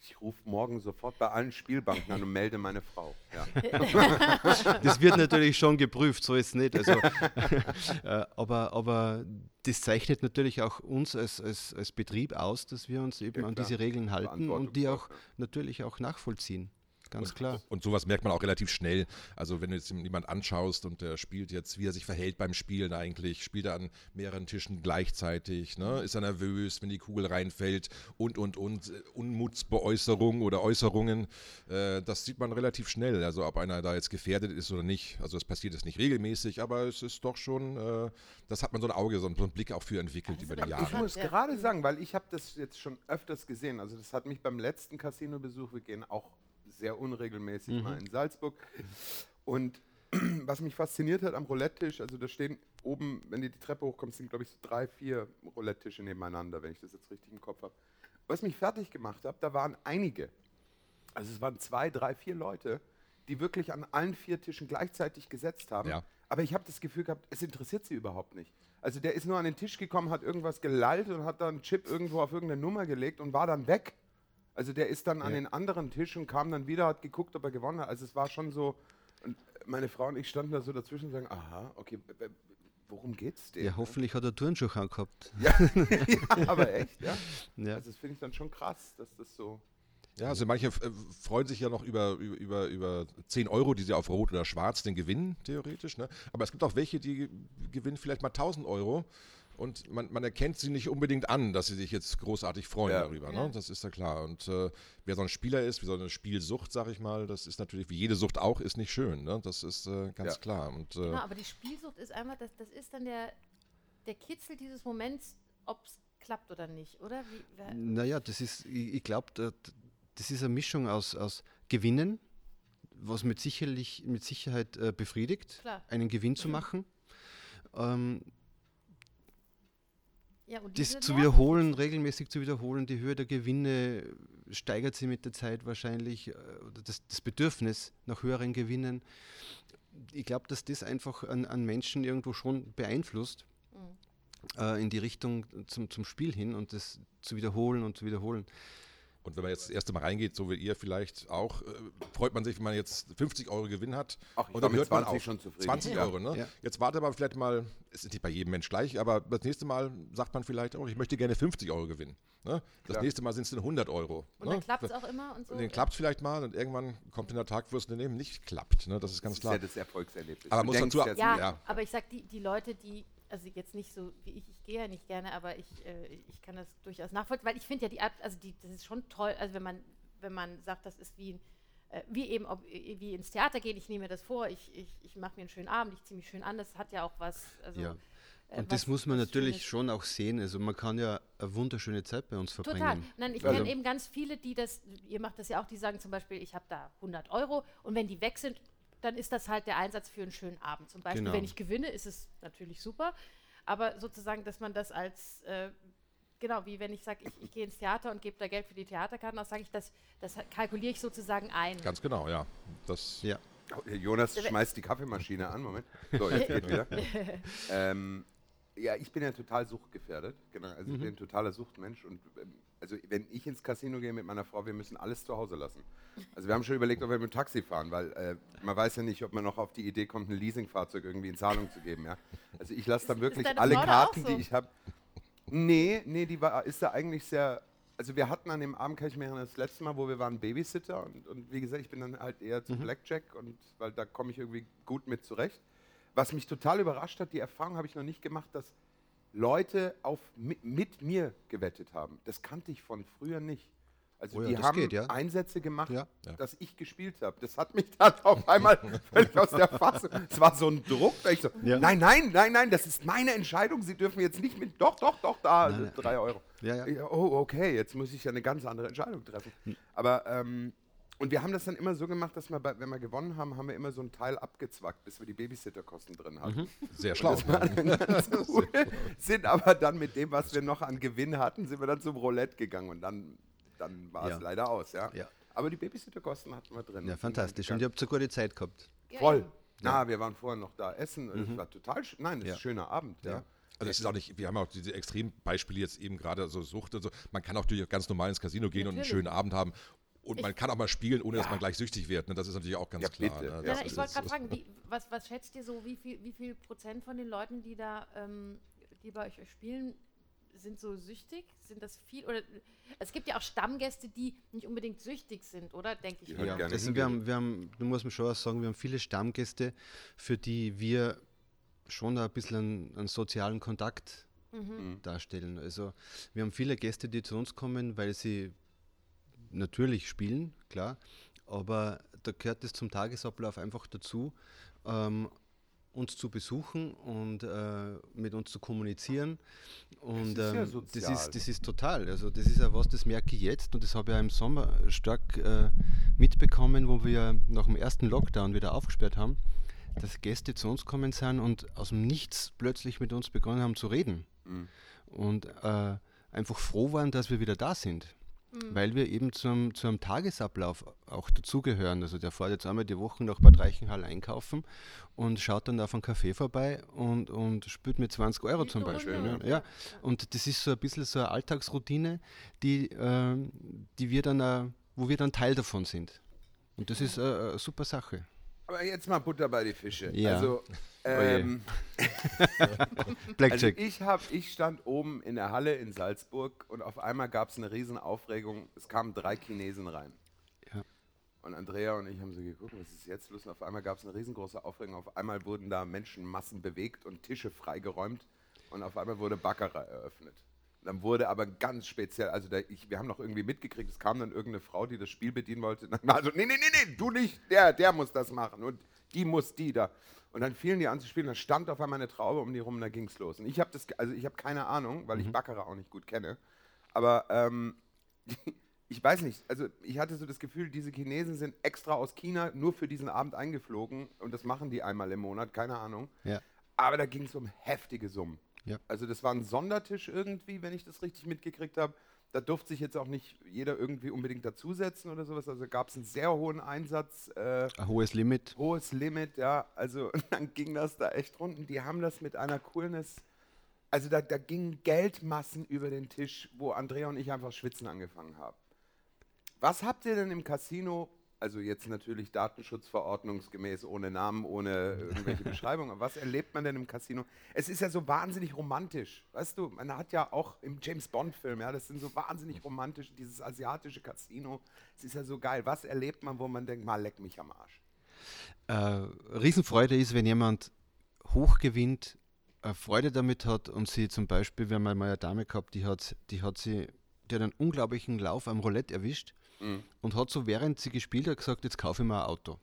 Ich rufe morgen sofort bei allen Spielbanken an und melde meine Frau. Ja. Das wird natürlich schon geprüft, so ist es nicht. Also, äh, aber, aber das zeichnet natürlich auch uns als, als, als Betrieb aus, dass wir uns eben Ja, an diese Regeln halten und die auch natürlich auch nachvollziehen. Ganz klar. Und sowas merkt man auch relativ schnell. Also wenn du jetzt jemand anschaust und der spielt jetzt, wie er sich verhält beim Spielen eigentlich, spielt er an mehreren Tischen gleichzeitig, ne? ist er nervös, wenn die Kugel reinfällt und, und, und, äh, Unmutsbeäußerungen oder Äußerungen, äh, das sieht man relativ schnell, also ob einer da jetzt gefährdet ist oder nicht. Also es passiert jetzt nicht regelmäßig, aber es ist doch schon, äh, das hat man so ein Auge, so einen, so einen Blick auch für entwickelt Also über die da- Ich Jahre. muss Ja. gerade sagen, weil ich habe das jetzt schon öfters gesehen. Also das hat mich beim letzten Casino-Besuch, wir gehen auch sehr unregelmäßig mal in Salzburg. Und was mich fasziniert hat am Roulette-Tisch, also da stehen oben, wenn du die Treppe hochkommst, sind glaube ich so drei, vier Roulette-Tische nebeneinander, wenn ich das jetzt richtig im Kopf habe. Was mich fertig gemacht hat, da waren einige. Also es waren zwei, drei, vier Leute, die wirklich an allen vier Tischen gleichzeitig gesetzt haben. Ja. Aber ich habe das Gefühl gehabt, es interessiert sie überhaupt nicht. Also der ist nur an den Tisch gekommen, hat irgendwas gelallt und hat dann einen Chip irgendwo auf irgendeine Nummer gelegt und war dann weg. Also der ist dann an den anderen Tisch und kam dann wieder, hat geguckt, ob er gewonnen hat. Also es war schon so, und meine Frau und ich standen da so dazwischen und sagen, aha, okay, worum geht's denn? Ja, hoffentlich hat er Turnschuhe angehabt. ja, aber echt, ja. Ja. Also das finde ich dann schon krass, dass das so... Ja, also manche äh, freuen sich ja noch über, über, über, über 10 Euro, die sie auf Rot oder Schwarz den gewinnen, theoretisch. Ne? Aber es gibt auch welche, die gewinnen vielleicht mal 1000 Euro und man, man erkennt sie nicht unbedingt an, dass sie sich jetzt großartig freuen Ja. darüber. Ne? Das ist ja klar. Und äh, wer so ein Spieler ist, wie so eine Spielsucht, sag ich mal, das ist natürlich, wie jede Sucht auch, ist nicht schön. Ne? Das ist äh, ganz Ja. klar. Und, äh, Genau, aber die Spielsucht ist einfach, das, das ist dann der, der Kitzel dieses Moments, ob es klappt oder nicht, oder? Wie, Naja, das ist, ich, ich glaube, das ist eine Mischung aus, aus Gewinnen, was mit, sicherlich, mit Sicherheit äh, befriedigt, Klar. einen Gewinn zu machen. Ähm, ja, das zu wiederholen, regelmäßig zu wiederholen, die Höhe der Gewinne steigert sie mit der Zeit wahrscheinlich, äh, oder das, das Bedürfnis nach höheren Gewinnen. Ich glaube, dass das einfach an, an Menschen irgendwo schon beeinflusst. Mhm. äh, in die Richtung zum, zum Spiel hin und das zu wiederholen und zu wiederholen. Und wenn man jetzt das erste Mal reingeht, so wie ihr vielleicht auch, äh, freut man sich, wenn man jetzt 50 Euro Gewinn hat. Ach, ich und dann hört man 20 auf. schon zufrieden. 20 Ja. Euro, ne? Ja. Jetzt wartet man vielleicht mal, es ist nicht bei jedem Mensch gleich, aber das nächste Mal sagt man vielleicht auch, ich möchte gerne 50 Euro gewinnen. Ne? Das Klar. nächste Mal sind es dann 100 Euro. Und ne? dann klappt es auch immer und so. Und dann klappt es vielleicht mal und irgendwann kommt in der Tag, wo es dann eben nicht klappt. Ne? Das ist ganz Das ist klar. ja das Erfolgserlebnis. Aber Du muss man denkst zu- jetzt Ja, Ja. aber ich sag, die, die Leute, die, also jetzt nicht so wie ich, ich gehe ja nicht gerne, aber ich, äh, ich kann das durchaus nachvollziehen, weil ich finde ja die Art, also die, das ist schon toll, also wenn man, wenn man sagt, das ist wie, äh, wie eben ob, äh, wie ins Theater gehen, ich nehme mir das vor, ich, ich, ich mache mir einen schönen Abend, ich ziehe mich schön an, das hat ja auch was. Also, Ja. äh, Und das muss man natürlich Schönes. schon auch sehen. Also man kann ja eine wunderschöne Zeit bei uns verbringen. Total. Nein, ich Also- kenne eben ganz viele, die das, ihr macht das ja auch, die sagen zum Beispiel, ich habe da 100 Euro und wenn die weg sind, dann ist das halt der Einsatz für einen schönen Abend. Zum Beispiel, Genau. wenn ich gewinne, ist es natürlich super, aber sozusagen, dass man das als, äh, genau, wie wenn ich sage, ich, ich gehe ins Theater und gebe da Geld für die Theaterkarten, dann sage ich, das, das kalkuliere ich sozusagen ein. Ganz genau, ja. Das, Ja. Oh, Jonas schmeißt die Kaffeemaschine an, Moment. So, jetzt geht wieder. ähm, ja, ich bin ja total suchtgefährdet. Genau, also ich bin ein totaler Suchtmensch. Und ähm, also wenn ich ins Casino gehe mit meiner Frau, wir müssen alles zu Hause lassen. Also wir haben schon überlegt, ob wir mit dem Taxi fahren, weil äh, man weiß ja nicht, ob man noch auf die Idee kommt, ein Leasingfahrzeug irgendwie in Zahlung zu geben. Ja? Also ich lasse dann wirklich alle Frau Karten, so? die ich habe. Nee, nee, die war, ist da eigentlich sehr. Also wir hatten an dem Abend, kann ich mir erinnern, das letzte Mal, wo wir waren Babysitter und, und wie gesagt, ich bin dann halt eher zu Blackjack und weil da komme ich irgendwie gut mit zurecht. Was mich total überrascht hat, die Erfahrung habe ich noch nicht gemacht, dass Leute auf, mit, mit mir gewettet haben. Das kannte ich von früher nicht. Also Oh ja, die haben geht, ja. Einsätze gemacht, Ja. Dass ich gespielt habe. Das hat mich dann auf einmal völlig aus der Fassung. Es war so ein Druck, da ich so, nein, nein, nein, nein, das ist meine Entscheidung. Sie dürfen jetzt nicht mit, doch, doch, doch, da, Nein, drei Euro. Oh, okay, jetzt muss ich ja eine ganz andere Entscheidung treffen. Aber, ähm, und wir haben das dann immer so gemacht, dass wir, bei, wenn wir gewonnen haben, haben wir immer so einen Teil abgezwackt, bis wir die Babysitterkosten drin hatten. sehr schlau. Ganz cool. Sind aber dann mit dem, was wir noch an Gewinn hatten, sind wir dann zum Roulette gegangen und dann, dann war Ja. es leider aus, ja. Ja. Aber die Babysitterkosten hatten wir drin. Ja, fantastisch. Und dann ihr habt so gute Zeit gehabt. Ja, Voll. Na, wir waren vorher noch da essen. und Es war total schön. Nein, das ist Ja. ein schöner Abend, ja. Ja. Also es ist auch nicht, wir haben auch diese Extrembeispiele jetzt eben gerade, so Sucht und so. Man kann auch natürlich ganz normal ins Casino gehen und einen Natürlich. schönen Abend haben. Und man kann auch mal spielen, ohne dass Ja. man gleich süchtig wird. Ne? Das ist natürlich auch ganz Ja, klar. Ne? Ja, ich wollte gerade fragen, wie, was, was schätzt ihr so, wie viel, wie viel Prozent von den Leuten, die da, ähm, die bei euch spielen, sind so süchtig? Sind das viel? Oder es gibt ja auch Stammgäste, die nicht unbedingt süchtig sind, oder? Denke ich Ja, gerne also hingehen. wir haben, wir haben, du musst mir schon auch sagen, wir haben viele Stammgäste, für die wir schon ein bisschen einen, einen sozialen Kontakt Mhm. darstellen. Also wir haben viele Gäste, die zu uns kommen, weil sie natürlich spielen, klar, aber da gehört es zum Tagesablauf einfach dazu, ähm, uns zu besuchen und äh, mit uns zu kommunizieren. Und ist ja ähm, das, sozial. ist, das ist total. Also das ist ja was, das merke ich jetzt und das habe ich auch im Sommer stark äh, mitbekommen, wo wir nach dem ersten Lockdown wieder aufgesperrt haben, dass Gäste zu uns kommen sind und aus dem Nichts plötzlich mit uns begonnen haben zu reden Mhm. und äh, einfach froh waren, dass wir wieder da sind. Weil wir eben zum, zu einem Tagesablauf auch dazugehören. Also der fährt jetzt einmal die Woche nach Bad Reichenhall einkaufen und schaut dann auf einen Café vorbei und, und spült mit 20 Euro zum Beispiel. Ne? Ja. Und das ist so ein bisschen so eine Alltagsroutine, die, ähm, die wir dann, äh, wo wir dann Teil davon sind. Und das ist äh, eine super Sache. Aber jetzt mal Butter bei die Fische. Ja. Also, ähm, also Blackjack. ich, hab, ich stand oben in der Halle in Salzburg und auf einmal gab es eine riesen Aufregung. Es kamen drei Chinesen rein. Ja. Und Andrea und ich haben so geguckt, was ist jetzt los? Und auf einmal gab es eine riesengroße Aufregung. Auf einmal wurden da Menschenmassen bewegt und Tische freigeräumt. Und auf einmal wurde Baccarat eröffnet. Dann wurde aber ganz speziell, also da, ich, wir haben noch irgendwie mitgekriegt, es kam dann irgendeine Frau, die das Spiel bedienen wollte. Also, nee, nee, nee, nee, du nicht, der, der muss das machen und die muss die da. Und dann fielen die an zu spielen, dann stand auf einmal eine Traube um die rum und da ging es los. Und ich habe das, also ich habe keine Ahnung, weil ich Baccarat auch nicht gut kenne. Aber ähm, ich weiß nicht, also ich hatte so das Gefühl, diese Chinesen sind extra aus China nur für diesen Abend eingeflogen und das machen die einmal im Monat, keine Ahnung. Ja. Aber da ging es um heftige Summen. Ja. Also das war ein Sondertisch irgendwie, wenn ich das richtig mitgekriegt habe. Da durfte sich jetzt auch nicht jeder irgendwie unbedingt dazusetzen oder sowas. Also gab es einen sehr hohen Einsatz, äh, Ein hohes Limit. hohes Limit, ja. Also dann ging das da echt rund. Und die haben das mit einer Coolness. Also da, da gingen Geldmassen über den Tisch, wo Andrea und ich einfach schwitzen angefangen haben. Was habt ihr denn im Casino, also jetzt natürlich datenschutzverordnungsgemäß, ohne Namen, ohne irgendwelche Beschreibungen, aber was erlebt man denn im Casino? Es ist ja so wahnsinnig romantisch, weißt du, man hat ja auch im James Bond-Film, ja, das sind so wahnsinnig romantisch, dieses asiatische Casino, es ist ja so geil. Was erlebt man, wo man denkt, mal leck mich am Arsch? Äh, Riesenfreude ist, wenn jemand hoch gewinnt, äh, Freude damit hat und sie zum Beispiel, wir haben mal eine Dame gehabt, die hat, die hat sie, die hat einen unglaublichen Lauf am Roulette erwischt und hat so, während sie gespielt hat, gesagt, jetzt kaufe ich mir ein Auto.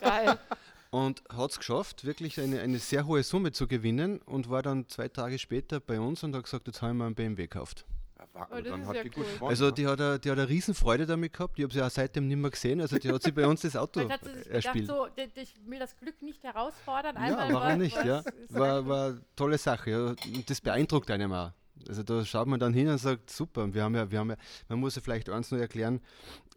Geil. Und hat es geschafft, wirklich eine, eine sehr hohe Summe zu gewinnen und war dann zwei Tage später bei uns und hat gesagt, jetzt habe ich mir einen BMW gekauft. Ja, Oh, dann hat ja die cool. Also ne? die hat, eine, die hat eine Riesenfreude damit gehabt. Ich habe sie auch seitdem nicht mehr gesehen. Also die hat sie bei uns das Auto hat sie sich gedacht, erspielt. so, ich will das Glück nicht herausfordern. Ja, einmal warum was- nicht? Ja. War, war eine tolle Sache. Ja. Und das beeindruckt einem auch. Also da schaut man dann hin und sagt, super, wir haben ja, wir haben ja, man muss ja vielleicht eins nur erklären,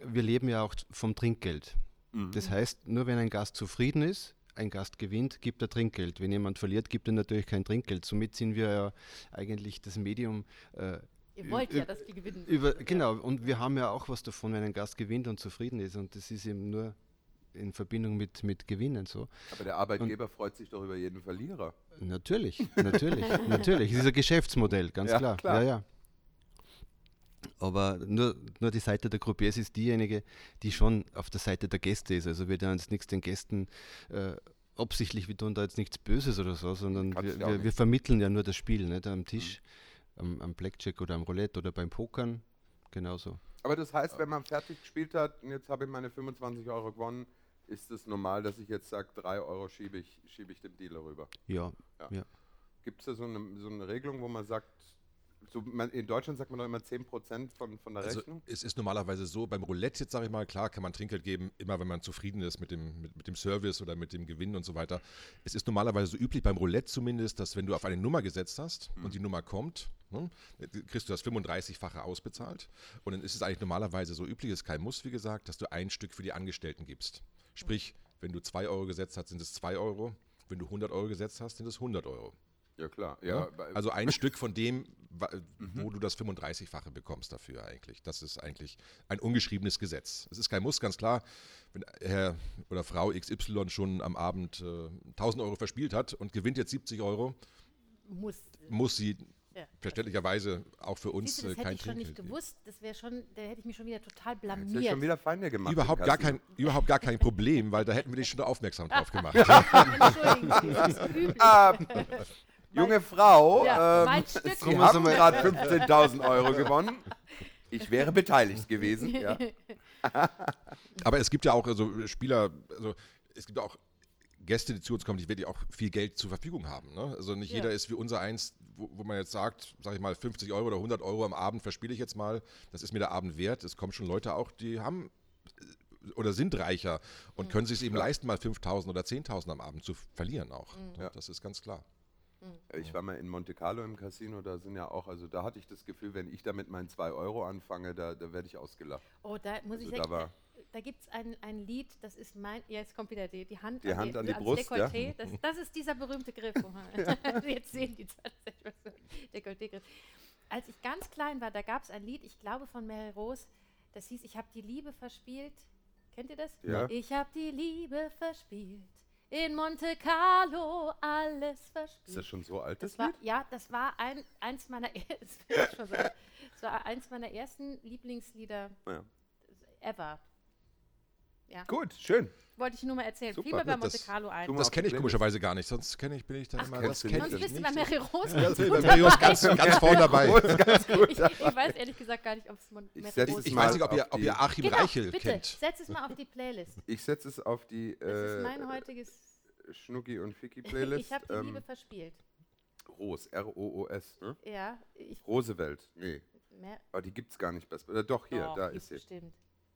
wir leben ja auch vom Trinkgeld. Mhm. Das heißt, nur wenn ein Gast zufrieden ist, ein Gast gewinnt, gibt er Trinkgeld. Wenn jemand verliert, gibt er natürlich kein Trinkgeld. Somit sind wir ja eigentlich das Medium äh, Ihr wollt ja, dass die gewinnen. über, genau, und wir haben ja auch was davon, wenn ein Gast gewinnt und zufrieden ist. Und das ist eben nur in Verbindung mit, mit Gewinnen so. Aber der Arbeitgeber freut sich doch über jeden Verlierer. Natürlich, natürlich, natürlich. Es ist ein Geschäftsmodell, ganz Ja, klar. klar. Ja, ja. Aber nur, nur die Seite der Croupiers ist diejenige, die schon auf der Seite der Gäste ist. Also wir tun jetzt nichts den Gästen äh, absichtlich, wir tun da jetzt nichts Böses oder so, sondern wir, wir, wir vermitteln ja nur das Spiel, nicht am Tisch, am, am Blackjack oder am Roulette oder beim Pokern, genauso. Aber das heißt, wenn man fertig gespielt hat und jetzt habe ich meine 25 Euro gewonnen, ist es normal, dass ich jetzt sage, 3 Euro schiebe ich, schiebe ich dem Dealer rüber. Ja, Ja. ja. Gibt es da so eine, so eine Regelung, wo man sagt, so man, in Deutschland sagt man doch immer 10% von, von der Also Rechnung? es ist normalerweise so, beim Roulette jetzt sage ich mal, klar kann man Trinkgeld geben, immer wenn man zufrieden ist mit dem, mit, mit dem Service oder mit dem Gewinn und so weiter. Es ist normalerweise so üblich, beim Roulette zumindest, dass wenn du auf eine Nummer gesetzt hast und die Nummer kommt, ne, kriegst du das 35-fache ausbezahlt. Und dann ist es eigentlich normalerweise so üblich, ist kein Muss, wie gesagt, dass du ein Stück für die Angestellten gibst. Sprich, wenn du 2 Euro gesetzt hast, sind es 2 Euro. Wenn du 100 Euro gesetzt hast, sind es 100 Euro. Ja, klar. Ja? Ja, Also ein Stück von dem, wa- wo du das 35-fache bekommst dafür eigentlich. Das ist eigentlich ein ungeschriebenes Gesetz. Es ist kein Muss, ganz klar. Wenn Herr oder Frau XY schon am Abend äh, 1000 Euro verspielt hat und gewinnt jetzt 70 Euro, Muss. muss sie Ja. verständlicherweise auch für uns du, äh, das hätte kein ich schon nicht Trinkgeld gewusst. Das wäre schon, da hätte ich mich schon wieder total Jetzt ist schon blamiert. wieder Feinde gemacht. Überhaupt gar, kein, überhaupt gar kein Problem, weil da hätten wir dich schon aufmerksam drauf gemacht. Entschuldigen Sie, das ist üblich. Junge Frau, Ja, ähm. Sie haben gerade 15.000 Euro gewonnen. Ich wäre beteiligt gewesen. Ja. Aber es gibt ja auch also Spieler, also es gibt ja auch Gäste, die zu uns kommen, die wirklich auch viel Geld zur Verfügung haben. Ne? Also nicht Ja. jeder ist wie unser eins, wo, wo man jetzt sagt, sag ich mal, 50 Euro oder 100 Euro am Abend verspiele ich jetzt mal. Das ist mir der Abend wert. Es kommen schon Leute auch, die haben äh, oder sind reicher und können sich eben leisten, mal 5.000 oder 10.000 am Abend zu verlieren auch. Mhm. Ja. Das ist ganz klar. Ich war mal in Monte Carlo im Casino, da sind ja auch, also da hatte ich das Gefühl, wenn ich da mit meinen 2 Euro anfange, da, da werde ich ausgelacht. Oh, da muss ich Also da sagen, da, da gibt es ein, ein Lied, das ist mein, ja, jetzt kommt wieder die, die Hand, Die Hand an die ans Brust, ja. Das, das ist dieser berühmte Griff. jetzt sehen die tatsächlich was so Dekolleté-Griff. Als ich ganz klein war, da gab es ein Lied, ich glaube von Mary Rose, das hieß, ich habe die Liebe verspielt. Kennt ihr das? Ja. Ich habe die Liebe verspielt. In Monte Carlo alles verspielt. Ist das schon so alt, das, Das war, Lied? ja, das war ein, eins meiner so. Das war eins meiner ersten Lieblingslieder Ja. ever. Ja, Gut, schön. Wollte ich nur mal erzählen. Super. Fiel mir bei Das- Monte Carlo ein. Das kenne ich komischerweise gar nicht, sonst kenne ich, bin ich dann immer, das ich Sonst bist du bei. Mary Rose. Ja, bei Marius ganz, ganz vorne dabei. ich, ich weiß ehrlich gesagt gar nicht, ob es Ich Mary Rose Ich ist. mal weiß nicht, ob ihr, ob ihr Achim Genau, Reichel bitte, kennt. setz es mal auf die Playlist. Ich setze es auf die Das ist mein äh, heutiges. Schnucki und Ficky Playlist. Ich habe die ähm, Liebe verspielt. Ros, R-O-O-S. Ne? Ja, ich. Rosewelt. Nee, Mehr, aber die gibt es gar nicht. Besser. Oder doch, hier, doch, da ist sie. Bestimmt.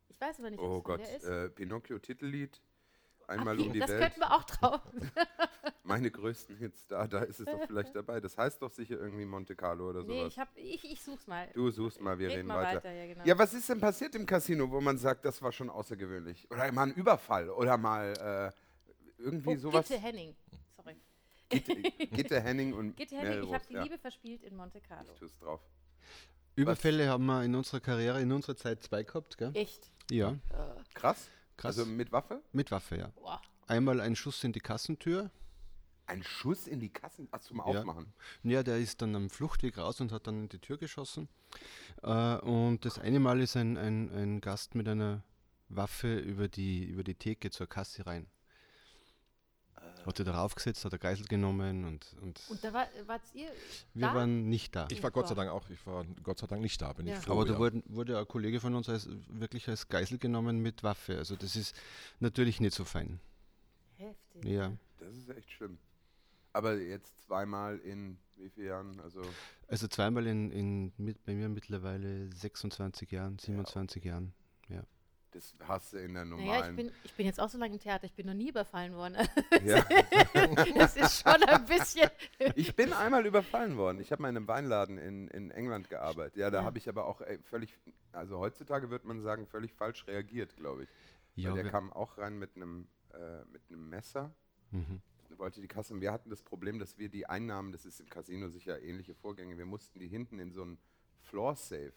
Ich weiß aber nicht, Oh Gott, der ist. äh, Pinocchio Titellied. Einmal wie, um die das Welt. könnten wir auch drauf. Meine größten Hits, da, da ist es doch vielleicht dabei. Das heißt doch sicher irgendwie Monte Carlo oder nee, sowas. ich, hab, ich, ich such's mal. du suchst mal, wir Red reden mal weiter. weiter, ja, genau. Ja, was ist denn passiert im Casino, wo man sagt, das war schon außergewöhnlich? Oder mal ein Überfall oder mal äh, irgendwie oh, sowas? bitte, Henning. Sorry. Gitte, Gitte Henning und Gitte Mary Henning, ich habe die ja. Liebe verspielt in Monte Carlo. Ich tu's drauf. Überfälle haben wir in unserer Karriere, in unserer Zeit zwei gehabt, gell? Echt? Ja, Krass. Krass. Also mit Waffe? Mit Waffe, ja. Boah. Einmal ein Schuss in die Kassentür. Ein Schuss in die Kassen. Ach, zum Ja. Aufmachen. Ja, der ist dann am Fluchtweg raus und hat dann in die Tür geschossen. Äh, und das eine Mal ist ein, ein, ein Gast mit einer Waffe über die, über die Theke zur Kasse rein. Hat er darauf gesetzt, hat er Geisel genommen und, und, Und da war, wart ihr wir da? waren nicht da. Ich war Gott sei Dank auch, ich war Gott sei Dank nicht da, bin Ja. ich froh. Aber da ja. wurde, wurde ein Kollege von uns als, wirklich als Geisel genommen mit Waffe. Also das ist natürlich nicht so fein. Heftig. Ja. Das ist echt schlimm. Aber jetzt zweimal in wie vielen Jahren? Also Also zweimal in, in mit, bei mir mittlerweile 26 Jahren, 27 Jahren. Ja. Das hast du in der Naja, ich normalen. bin, ich bin jetzt auch so lange im Theater, ich bin noch nie überfallen worden. ja. das ist schon ein bisschen. Ich bin einmal überfallen worden. Ich habe mal in einem Weinladen in, in England gearbeitet. Ja, da Ja. habe ich aber auch ey, völlig, also heutzutage würde man sagen, völlig falsch reagiert, glaube ich. Ja, der kam auch rein mit einem äh, mit einem Messer, Mhm. wollte die Kasse. Und wir hatten das Problem, dass wir die Einnahmen, das ist im Casino sicher ähnliche Vorgänge, wir mussten die hinten in so ein Floor Safe.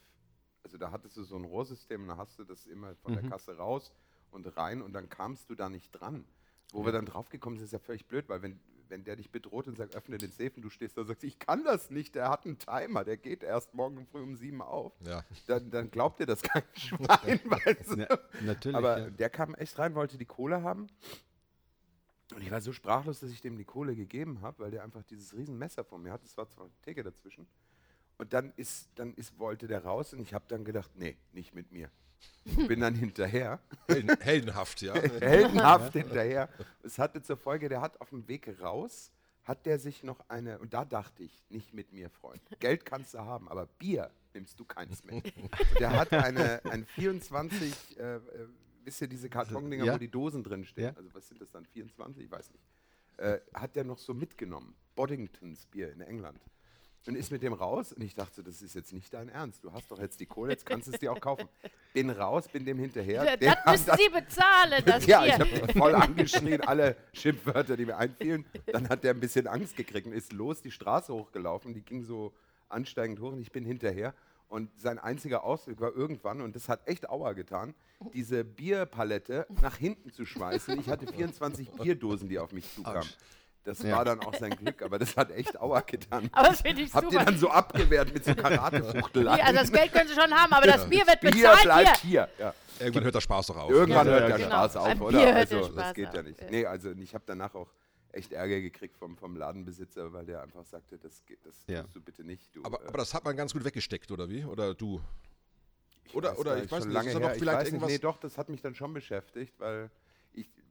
Also da hattest du so ein Rohrsystem und da hast du das immer von der Mhm. Kasse raus und rein und dann kamst du da nicht dran. Wo wir dann draufgekommen sind, ist ja völlig blöd, weil wenn, wenn der dich bedroht und sagt, öffne den Safe und du stehst da und sagst, ich kann das nicht, der hat einen Timer, der geht erst morgen früh um sieben auf, Ja. dann, dann glaubt dir das kein Schwein. So, Na, natürlich. aber ja. der kam echt rein, wollte die Kohle haben. Und ich war so sprachlos, dass ich dem die Kohle gegeben habe, weil der einfach dieses riesen Messer vor mir hat. Es war zwar eine Theke dazwischen. Und dann ist, dann ist, wollte der raus und ich habe dann gedacht, nee, nicht mit mir. Ich bin dann hinterher, Helden, heldenhaft, ja. heldenhaft hinterher. Es hatte zur Folge, der hat auf dem Weg raus, hat der sich noch eine, und da dachte ich, nicht mit mir, Freund. Geld kannst du haben, aber Bier nimmst du keins mit. Der hat eine, ein 24, äh, äh, wisst ihr, diese Kartondinger, Ja. wo die Dosen drin stehen, Ja. also was sind das dann, 24, ich weiß nicht, äh, hat der noch so mitgenommen. Boddingtons Bier in England. Und ist mit dem raus und ich dachte, das ist jetzt nicht dein Ernst. Du hast doch jetzt die Kohle, jetzt kannst du es dir auch kaufen. Bin raus, bin dem hinterher. der das müssen Sie bezahlen, das ja, Bier. ich habe voll angeschrien, alle Schimpfwörter, die mir einfielen. Dann hat der ein bisschen Angst gekriegt und ist los die Straße hochgelaufen. Die ging so ansteigend hoch und ich bin hinterher. Und sein einziger Ausweg war irgendwann, und das hat echt Aua getan, diese Bierpalette nach hinten zu schmeißen. Ich hatte 24 Bierdosen, die auf mich zukamen. Das Ja. war dann auch sein Glück, aber das hat echt Aua getan. Aber das finde ich Habt ihr super. dann so abgewehrt mit so Karatefuchteleien? Nee, also das Geld können Sie schon haben, aber das Bier wird Bier bezahlt bleibt hier. hier. Ja. Irgendwann hört der Spaß doch auf. Irgendwann Ja, hört ja, der genau. Spaß Ein auf, Bier oder? hört der Also, das Spaß geht ja auf, nicht. ja. Nee, also ich habe danach auch echt Ärger gekriegt vom, vom Ladenbesitzer, weil der einfach sagte, das, geht, das Ja. tust du bitte nicht. Du, Aber, äh, aber das hat man ganz gut weggesteckt, oder wie? Oder du? ich oder- weiß oder ich nicht, weiß nicht, lange ist da noch her. Ich vielleicht weiß nicht, irgendwas- nee, doch, das hat mich dann schon beschäftigt, weil ich,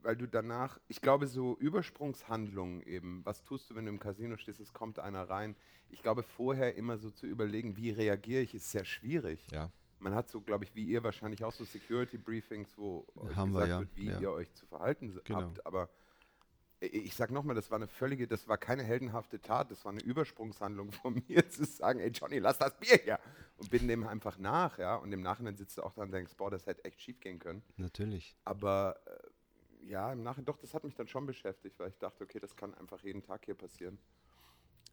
weil du danach, ich glaube, so Übersprungshandlungen eben, was tust du, wenn du im Casino stehst, es kommt einer rein. Ich glaube, vorher immer so zu überlegen, wie reagiere ich, ist sehr schwierig. Ja. Man hat so, glaube ich, wie ihr wahrscheinlich auch so Security-Briefings, wo euch Haben wir, gesagt ja, wird, wie ja. ihr euch zu verhalten Genau. habt. Aber ich sag nochmal, das war eine völlige, das war keine heldenhafte Tat, das war eine Übersprungshandlung von mir, zu sagen, ey Johnny, lass das Bier her. Und bin dem einfach nach, ja. Und im Nachhinein sitzt du auch da und denkst, boah, das hätte echt schief gehen können. Natürlich. Aber äh, ja, im Nachhinein, doch, das hat mich dann schon beschäftigt, weil ich dachte, okay, das kann einfach jeden Tag hier passieren.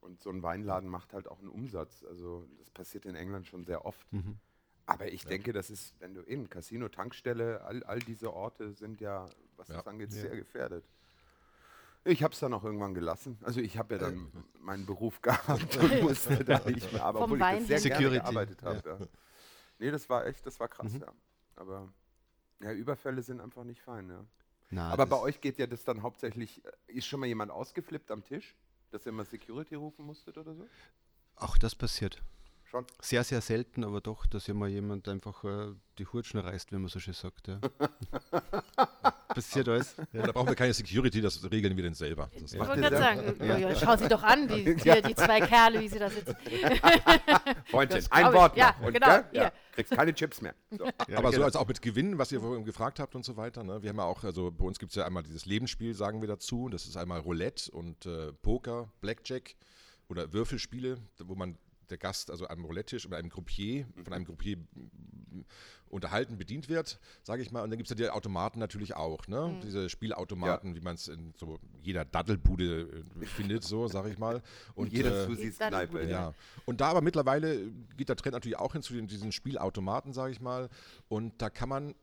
Und so ein Weinladen macht halt auch einen Umsatz. Also das passiert in England schon sehr oft. Mhm. Aber ich denke, das ist, wenn du eben Casino, Tankstelle, all, all diese Orte sind ja, was Ja. das angeht, Ja. sehr gefährdet. Ich habe es dann auch irgendwann gelassen. Also ich habe ja dann meinen Beruf gehabt und musste da nicht mehr, aber Vom obwohl ich das sehr Weinhändler. gerne Security, gearbeitet habe. Ja. Nee, das war echt, das war krass, Mhm. ja. Aber ja, Überfälle sind einfach nicht fein, ja. Na, aber bei euch geht ja das dann hauptsächlich, äh, ist schon mal jemand ausgeflippt am Tisch, dass ihr mal Security rufen musstet oder so? Auch das passiert. Schon? Sehr, sehr selten, aber doch, dass ja mal jemand einfach äh, die Hutschen reißt, wie man so schön sagt. Ja. passiert alles. Und da brauchen wir keine Security, das regeln wir denn selber. Das Ich wollte gerade sagen, ja. Ja, schau sie doch an, die, die, die zwei Kerle, wie sie da sitzen. Freundin, Das ein. Wort Ja, genau. Ja, kriegst keine Chips mehr. So. aber so genau. als auch mit Gewinn, was ihr vorhin gefragt habt und so weiter. Ne? Wir haben ja auch, also bei uns gibt es ja einmal dieses Lebensspiel, sagen wir dazu. Das ist einmal Roulette und äh, Poker, Blackjack oder Würfelspiele, wo man der Gast, also am Roulette-Tisch oder einem Croupier, von einem Croupier unterhalten bedient wird, sage ich mal. Und dann gibt es ja die Automaten natürlich auch, ne? Diese Spielautomaten, wie man es in so jeder Daddelbude äh, findet, so sage ich mal. Und Jeder äh, Susis Kneipe. ja. Und da aber mittlerweile geht der Trend natürlich auch hin zu den, diesen Spielautomaten, sage ich mal. Und da kann man äh,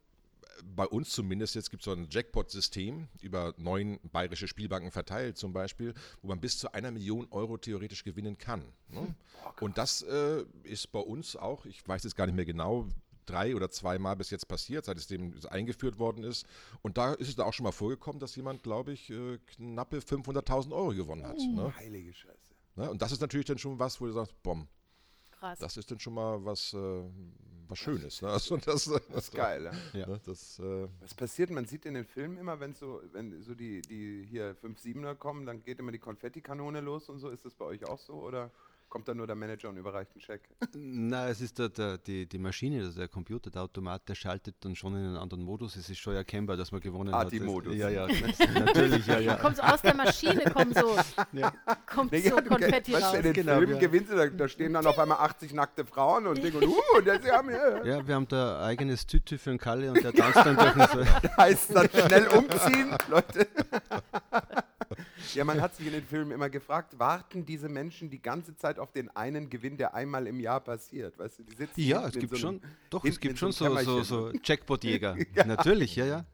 bei uns zumindest, jetzt gibt es so ein Jackpot-System über neun bayerische Spielbanken verteilt zum Beispiel, wo man bis zu einer Million Euro theoretisch gewinnen kann. Ne? Und das äh, ist bei uns auch, ich weiß jetzt gar nicht mehr genau, drei oder zweimal bis jetzt passiert, seit es dem eingeführt worden ist. Und da ist es da auch schon mal vorgekommen, dass jemand, glaube ich, äh, knappe 500.000 Euro gewonnen hat. Ne? Heilige Scheiße. Ne? Und das ist natürlich dann schon was, wo du sagst, bom, Krass. das ist dann schon mal was, äh, was Schönes. Ne? Also das, das Das ist geil, ja? Ne? Das, äh, Was passiert? Man sieht in den Filmen immer, wenn so, wenn so die, die hier 5-7er kommen, dann geht immer die Konfettikanone los und so. Ist das bei euch auch so? Oder kommt da nur der Manager und überreicht einen Scheck? Na, es ist der, der, die, die Maschine, also der Computer, der Automat, der schaltet dann schon in einen anderen Modus. Es ist schon erkennbar, dass man gewonnen hat. Ati-Modus. Das- Ja, ja, natürlich, ja, ja. Kommt so aus der Maschine, kommt so, kommt Nee, so ja, du, Konfetti weißt, du, raus. in den Genau, Filmen ja. gewinnst du, da, da stehen dann auf einmal 80 nackte Frauen und denken, uh, das haben ja. Ja, wir haben da ein eigenes Tütü für einen Kalle und der tanzt dann durch den so. heißt dann schnell umziehen, Leute. Ja, man hat sich in den Filmen immer gefragt, warten diese Menschen die ganze Zeit auf den einen Gewinn, der einmal im Jahr passiert? Weißt du, die sitzen Ja, es gibt so schon, doch, es gibt schon so so, so, Jackpot-Jäger. Natürlich, ja, ja.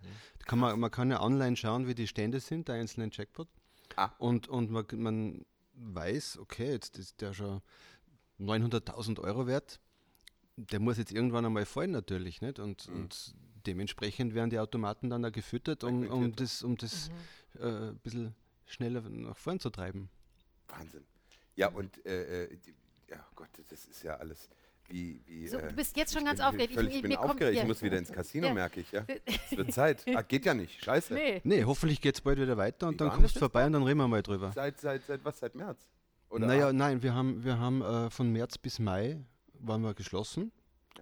Kann man, man kann ja online schauen, wie die Stände sind, der einzelnen Jackpot. Ah. Und, und man, man weiß, okay, jetzt ist der schon 900.000 Euro wert. Der muss jetzt irgendwann einmal fallen, natürlich. Nicht? Und, Mhm. und dementsprechend werden die Automaten dann auch gefüttert, um, um das, um das äh, ein bisschen schneller nach vorn zu treiben. Wahnsinn. Ja, und, äh, äh, die, ja Gott, das ist ja alles wie. wie So, äh, du bist jetzt schon ich ganz bin aufgeregt. Völlig, ich Ich- bin mir kommt- aufgeregt, ich ja. muss wieder ins Casino, Ja. merke ich. Ja. Es wird Zeit. Ah, geht ja nicht. Scheiße. Nee. Nee, hoffentlich geht es bald wieder weiter Wie und dann war kommst du vorbei und dann reden wir mal drüber. Seit, seit, seit was? Seit März? Oder naja, nein, wir haben, wir haben äh, von März bis Mai waren wir geschlossen.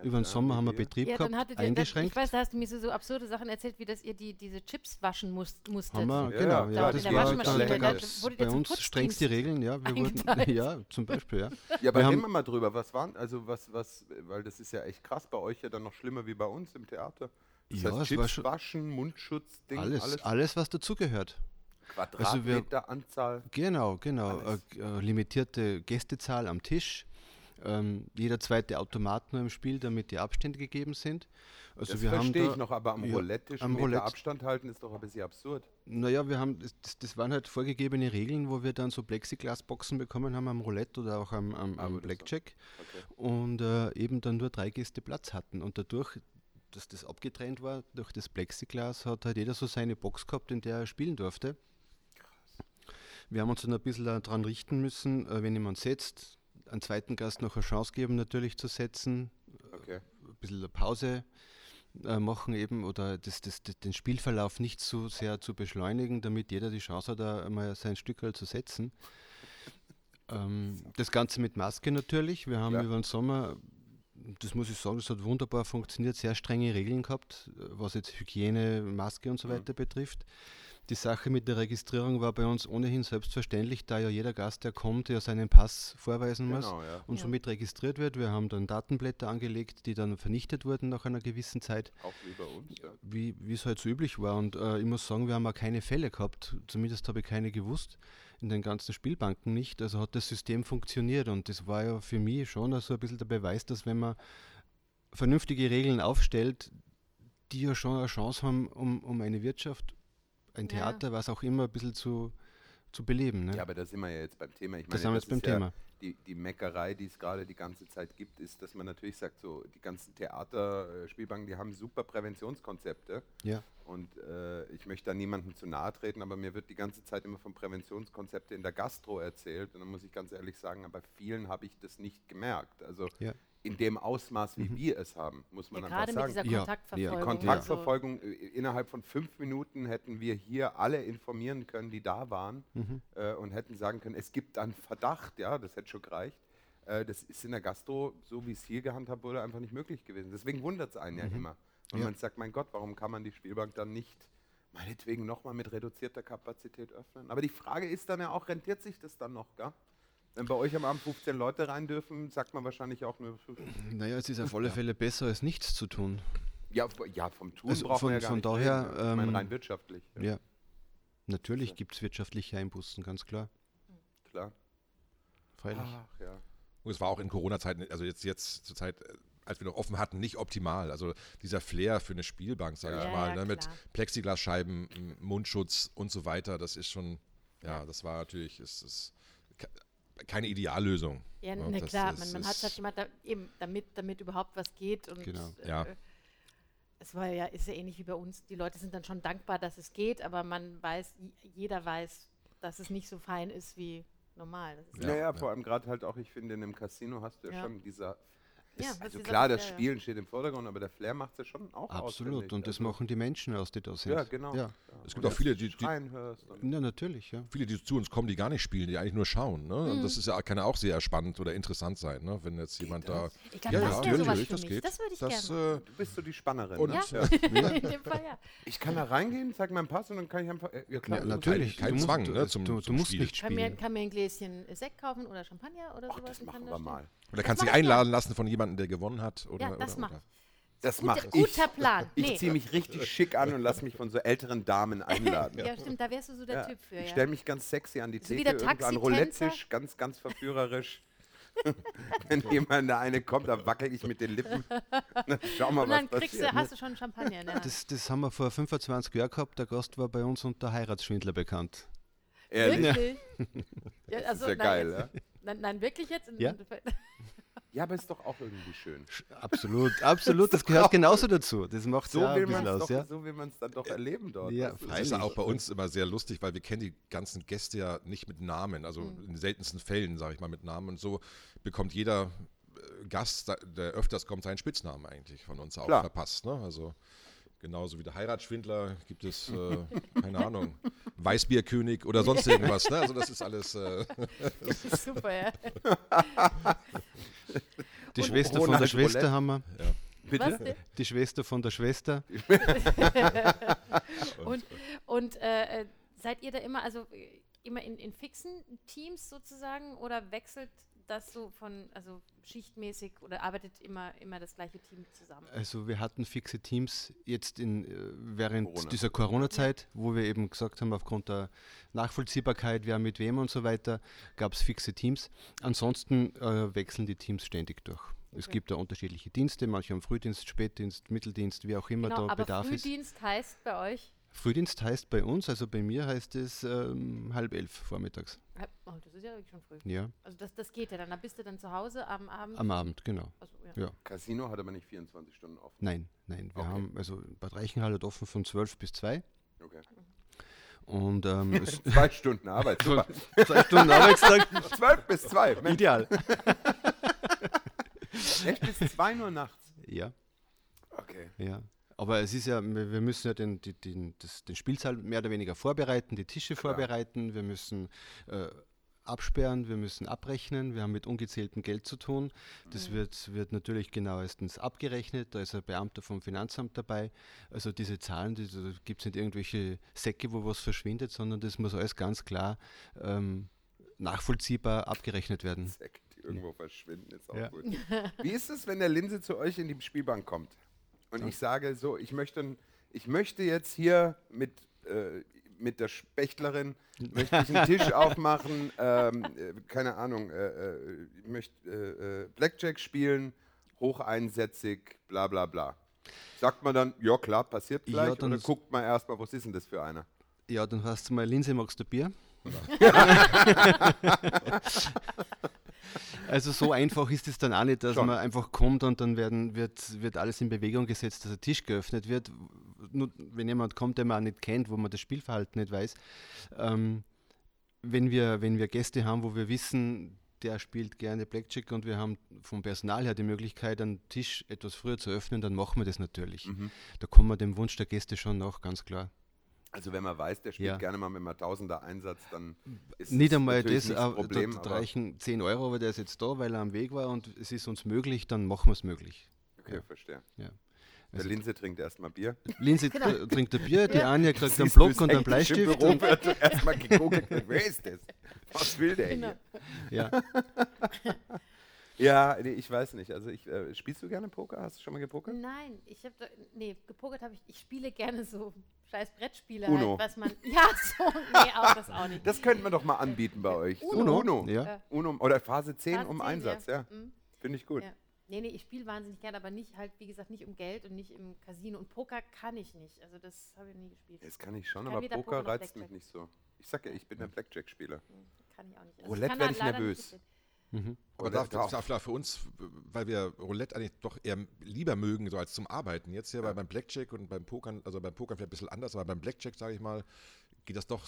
Über den Sommer haben wir. Betrieb Ja, gehabt, dann hattet ihr, das, eingeschränkt. ich weiß, da hast du mir so, so absurde Sachen erzählt, wie dass ihr die, diese Chips waschen musst, musstet. haben wir, genau, ja, ja, da das war, Waschmaschine, da, wurdet ihr bei uns strengste Regeln, ja, wir wurden, ja, zum Beispiel, ja. Ja, aber Wir reden haben- wir mal drüber. Was waren, also was, was, weil das ist ja echt krass bei euch ja dann noch schlimmer wie bei uns im Theater. Das Ja, heißt, es war Chips schon- waschen, Mundschutz, Ding, Alles, alles, alles, was dazugehört. also wir- Quadratmeteranzahl. Genau, genau. Alles. Äh, äh, limitierte Gästezahl am Tisch. Ähm, jeder zweite Automat nur im Spiel, damit die Abstände gegeben sind. Also das wir haben verstehe da, ich noch, aber am ja, Roulette-Tisch am Meter Roulette- Abstand halten ist doch ein bisschen absurd. Naja, wir haben, das, das- waren halt vorgegebene Regeln, wo wir dann so Plexiglasboxen bekommen haben am Roulette oder auch am, am, Ah, am das Blackjack Okay. und äh, eben dann nur drei Gäste Platz hatten. Und dadurch, dass das abgetrennt war durch das Plexiglas, hat halt jeder so seine Box gehabt, in der er spielen durfte. Wir haben uns dann ein bisschen daran richten müssen, äh, wenn jemand setzt, einen zweiten Gast noch eine Chance geben, natürlich zu setzen, Okay. ein bisschen eine Pause äh, machen eben oder das, das, das, den Spielverlauf nicht so sehr zu beschleunigen, damit jeder die Chance hat, da mal sein Stück zu setzen. Ähm, das Ganze mit Maske natürlich. Wir haben Klar. über den Sommer, das muss ich sagen, das hat wunderbar funktioniert, sehr strenge Regeln gehabt, äh, was jetzt Hygiene, Maske und so Mhm. weiter betrifft. Die Sache mit der Registrierung war bei uns ohnehin selbstverständlich, da ja jeder Gast, der kommt, ja seinen Pass vorweisen muss Genau, ja. und Ja. somit registriert wird. Wir haben dann Datenblätter angelegt, die dann vernichtet wurden nach einer gewissen Zeit, Auch wie bei uns. Ja. wie wie es halt so üblich war. Und äh, ich muss sagen, wir haben auch keine Fälle gehabt, zumindest habe ich keine gewusst, in den ganzen Spielbanken nicht. Also hat das System funktioniert und das war ja für mich schon so ein bisschen der Beweis, dass wenn man vernünftige Regeln aufstellt, die ja schon eine Chance haben, um, um eine Wirtschaft, ein Ja. Theater, was auch immer, ein bisschen zu, zu beleben. Ne? ja, aber da sind wir ja jetzt beim Thema. Ich das meine, haben wir jetzt beim ist ja Thema. Die, die Meckerei, die es gerade die ganze Zeit gibt, ist, dass man natürlich sagt, so die ganzen Theater, Spielbanken, die haben super Präventionskonzepte. Ja. Und äh, ich möchte da niemandem zu nahe treten, aber mir wird die ganze Zeit immer von Präventionskonzepten in der Gastro erzählt. Und dann muss ich ganz ehrlich sagen, bei vielen habe ich das nicht gemerkt. Also Ja. In dem Ausmaß, wie wir es haben, muss man Ja, einfach gerade mit sagen. dieser Ja, Kontaktverfolgung. ja. Kontaktverfolgung, äh, innerhalb von fünf Minuten hätten wir hier alle informieren können, die da waren Mhm. äh, und hätten sagen können, es gibt einen Verdacht, ja, das hätte schon gereicht. Äh, das ist in der Gastro, so wie es hier gehandhabt wurde, einfach nicht möglich gewesen. Deswegen wundert es einen ja immer. Und Ja. man sagt, mein Gott, warum kann man die Spielbank dann nicht meinetwegen nochmal mit reduzierter Kapazität öffnen? Aber die Frage ist dann ja auch, rentiert sich das dann noch, gell? Wenn bei euch am Abend 15 Leute rein dürfen, sagt man wahrscheinlich auch nur. Naja, es ist auf alle Fälle besser, als nichts zu tun. Ja, ja vom Tun Also braucht von- man ja gar von nicht daher, reden. Ich meine ähm, rein wirtschaftlich. Ja. Natürlich gibt es wirtschaftliche Einbußen, ganz klar. Klar. Freilich. Ach ja. Und es war auch in Corona-Zeiten, also jetzt, jetzt zur Zeit, äh, als wir noch offen hatten, nicht optimal. Also dieser Flair für eine Spielbank, sage Ja, ich mal, ja, ne, mit. Plexiglasscheiben, Mundschutz und so weiter, das ist schon, ja, das war natürlich, es ist ke- keine Ideallösung. Ja, na das klar, ist- man, man hat halt jemand, da, eben, damit, damit überhaupt was geht. Und Genau. äh, Ja. es war ja, ist ja ähnlich wie bei uns. Die Leute sind dann schon dankbar, dass es geht, aber man weiß, jeder weiß, dass es nicht so fein ist wie normal. Das ist Ja, Ja, ja, ja. vor allem gerade halt auch, ich finde, in einem Casino hast du ja, Ja. schon dieser. Ja, also klar, das Flair, ja. Spielen steht im Vordergrund, aber der Flair macht es ja schon auch Absolut. Und das Also, machen die Menschen aus, die da sind. Ja, genau. Ja, Es gibt auch viele, die, die, hörst. Und ja natürlich, ja. viele, die zu uns kommen, die gar nicht spielen, die eigentlich nur schauen. Ne? Und Mhm. das ist ja, kann ja auch sehr spannend oder interessant sein, ne? wenn jetzt jemand da. Ich glaube, Ja, das ja, natürlich, für das mich. geht. Das würde ich Das, gerne. äh, du bist so die Spannerin. Und-? Ja, Ja. in dem Fall ja. Ich kann da reingehen, zeig meinen Pass und dann kann ich einfach. äh, Ja, klar. Ja, natürlich. kein du Zwang, du, ne, du, du musst nicht Kann mir, spielen. kann mir ein Gläschen Sekt kaufen oder Champagner oder Ach, sowas? das und machen wir mal. Oder kannst mach dich ich einladen lassen von jemandem, der gewonnen hat? Oder, Ja, das oder, mach oder. ich. Das Guter- mache ich. guter Plan. Ich Nee. ziehe mich richtig schick an und lasse mich von so älteren Damen einladen. Ja, stimmt, da wärst du so der Ja, Typ für. ich Ja. stelle mich ganz sexy an die So wie Theke, an. Roulette-Tisch, ganz, ganz verführerisch. Wenn jemand der eine kommt, dann wackel ich mit den Lippen. Dann schau mal, Und was dann kriegst passiert. du, hast du schon Champagner Hand. Das, das haben wir vor 25 Jahren gehabt. Der Gast war bei uns unter Heiratsschwindler bekannt. Ehrlich. Wirklich? Ja, Das also, ist ja nein, geil, jetzt, ja? nein, nein, wirklich jetzt? Ja. Ja, aber ist doch auch irgendwie schön. Absolut, absolut. Das gehört genauso dazu. Das macht So ja will ein man bisschen es aus, doch, ja. so will man es dann doch erleben dort. Ja? Das ist auch bei uns immer sehr lustig, weil wir kennen die ganzen Gäste ja nicht mit Namen, also Mhm. in den seltensten Fällen, sage ich mal, mit Namen. Und so bekommt jeder äh, Gast, der öfters kommt, seinen Spitznamen eigentlich von uns auch Klar. verpasst. Ne? Also genauso wie der Heiratsschwindler gibt es, äh, keine Ahnung, Weißbierkönig oder sonst irgendwas. Ne? Also das ist alles, äh, Super, ja. Die Und Schwester von der Schwester Roulette. haben wir. Bitte? Was denn? Die Schwester von der Schwester. Und, und äh, äh, seid ihr da immer, also äh, immer in, in fixen Teams sozusagen oder wechselt das so von, also schichtmäßig oder arbeitet immer, immer das gleiche Team zusammen? Also wir hatten fixe Teams jetzt in, äh, während Corona. dieser Corona-Zeit, wo wir eben gesagt haben, aufgrund der Nachvollziehbarkeit, wer mit wem und so weiter, gab es fixe Teams. Ansonsten äh, wechseln die Teams ständig durch. Es Okay. gibt da unterschiedliche Dienste, manche haben Frühdienst, Spätdienst, Mitteldienst, wie auch immer Genau, da aber Bedarf ist. Frühdienst heißt bei euch, Frühdienst heißt bei uns, also bei mir heißt es ähm, halb elf vormittags. oh, das ist ja wirklich schon früh. Ja, Also das, das geht ja dann, da bist du dann zu Hause am Abend. am Abend, genau. Also, ja. Ja. Casino hat aber nicht 24 Stunden offen. Nein, nein. Wir Okay. haben, also Bad Reichenhall hat offen von 12 bis 2. Okay. Und ähm, Zwei Stunden Arbeit. Super. zwei Stunden Arbeitstag. 12 bis 2. Mensch, Ideal. echt bis 2 nur nachts. Ja, Okay. ja. Aber es ist ja, wir müssen ja den, die- den, das, den Spielsaal mehr oder weniger vorbereiten, die Tische Klar. vorbereiten, wir müssen äh, absperren, wir müssen abrechnen, wir haben mit ungezähltem Geld zu tun. Das wird, wird natürlich genauestens abgerechnet, da ist ein Beamter vom Finanzamt dabei. Also diese Zahlen, die, da gibt es nicht irgendwelche Säcke, wo was verschwindet, sondern das muss alles ganz klar ähm, nachvollziehbar abgerechnet werden. Säcke, die irgendwo verschwinden, ist auch Ja. gut. Wie ist es, wenn der Linse zu euch in die Spielbank kommt und ich sage so, ich möchte, ich möchte jetzt hier mit, äh, mit der Spechtlerin möchte ich einen Tisch aufmachen, ähm, äh, keine Ahnung, äh, äh, ich möchte äh, äh, Blackjack spielen, hocheinsätzig, bla bla bla. Sagt man dann, ja klar, passiert Ja, gleich, dann oder guckt man erstmal, was ist denn das für einer? Ja, dann hast du mal, Linse, magst du Bier? also so einfach ist es dann auch nicht, dass Schon. man einfach kommt und dann werden, wird, wird alles in Bewegung gesetzt, dass ein Tisch geöffnet wird. Nur wenn jemand kommt, den man auch nicht kennt, wo man das Spielverhalten nicht weiß. Ähm, wenn, wir, wenn wir Gäste haben, wo wir wissen, der spielt gerne Blackjack und wir haben vom Personal her die Möglichkeit, einen Tisch etwas früher zu öffnen, dann machen wir das natürlich. Mhm. Da kommen wir dem Wunsch der Gäste schon nach, ganz klar. Also wenn man weiß, der spielt Ja. gerne mal mit einem Tausender Einsatz, dann ist Nicht es einmal das, nicht aber Problem, da, reichen 10 Euro, aber der ist jetzt da, weil er am Weg war und es ist uns möglich, dann machen wir es möglich. okay, ja. verstehe. Der Linse trinkt erstmal Bier. Linse Genau. tr- trinkt ein Bier, die Anja kriegt einen Block und einen Bleistift. Büro Und, wird erstmal gegoogelt. Wer ist das? Was will der Genau. hier? ja. Ja, nee, ich weiß nicht. Also ich, äh, spielst du gerne Poker? Hast du schon mal gepokert? Nein, ich habe nee, gepokert habe ich. Ich spiele gerne so scheiß Brettspiele, Uno. Halt, was man. Ja, so, nee, auch das auch nicht. Das könnten wir doch mal anbieten bei euch. So Uno? Uno. Ja. Uno oder Phase 10 Phase um 10, Einsatz, ja. Mhm. Finde ich gut. Ja. Nee, nee, ich spiele wahnsinnig gerne, aber nicht halt, wie gesagt, nicht um Geld und nicht im Casino. Und Poker kann ich nicht. Also das habe ich nie gespielt. Das kann ich schon, Kann aber Poker Poker reizt mich nicht so. Ich sag ja, ich bin der Blackjack-Spieler. Kann ich auch nicht. Also Roulette kann werd da ich nervös. Mitspielen. Aber Roulette da, auch. da, da für uns, weil wir Roulette eigentlich doch eher lieber mögen, so als zum Arbeiten. Jetzt hier bei, beim Blackjack und beim Pokern, also beim Pokern vielleicht ein bisschen anders, aber beim Blackjack, sage ich mal, geht das doch.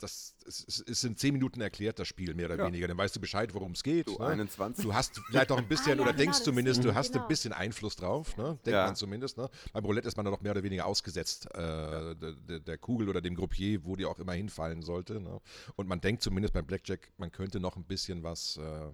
Das es, es sind zehn Minuten erklärt, das Spiel, mehr oder Ja. weniger. Dann weißt du Bescheid, worum es geht. Du ne? 21. Du hast vielleicht auch ein bisschen, Ah, ja, oder genau, denkst zumindest, du hast Genau. ein bisschen Einfluss drauf, ne? denkt Ja. man zumindest. Ne? Beim Roulette ist man dann noch mehr oder weniger ausgesetzt äh, der, der, der Kugel oder dem Groupier, wo die auch immer hinfallen sollte. Ne? Und man denkt zumindest beim Blackjack, man könnte noch ein bisschen was, äh,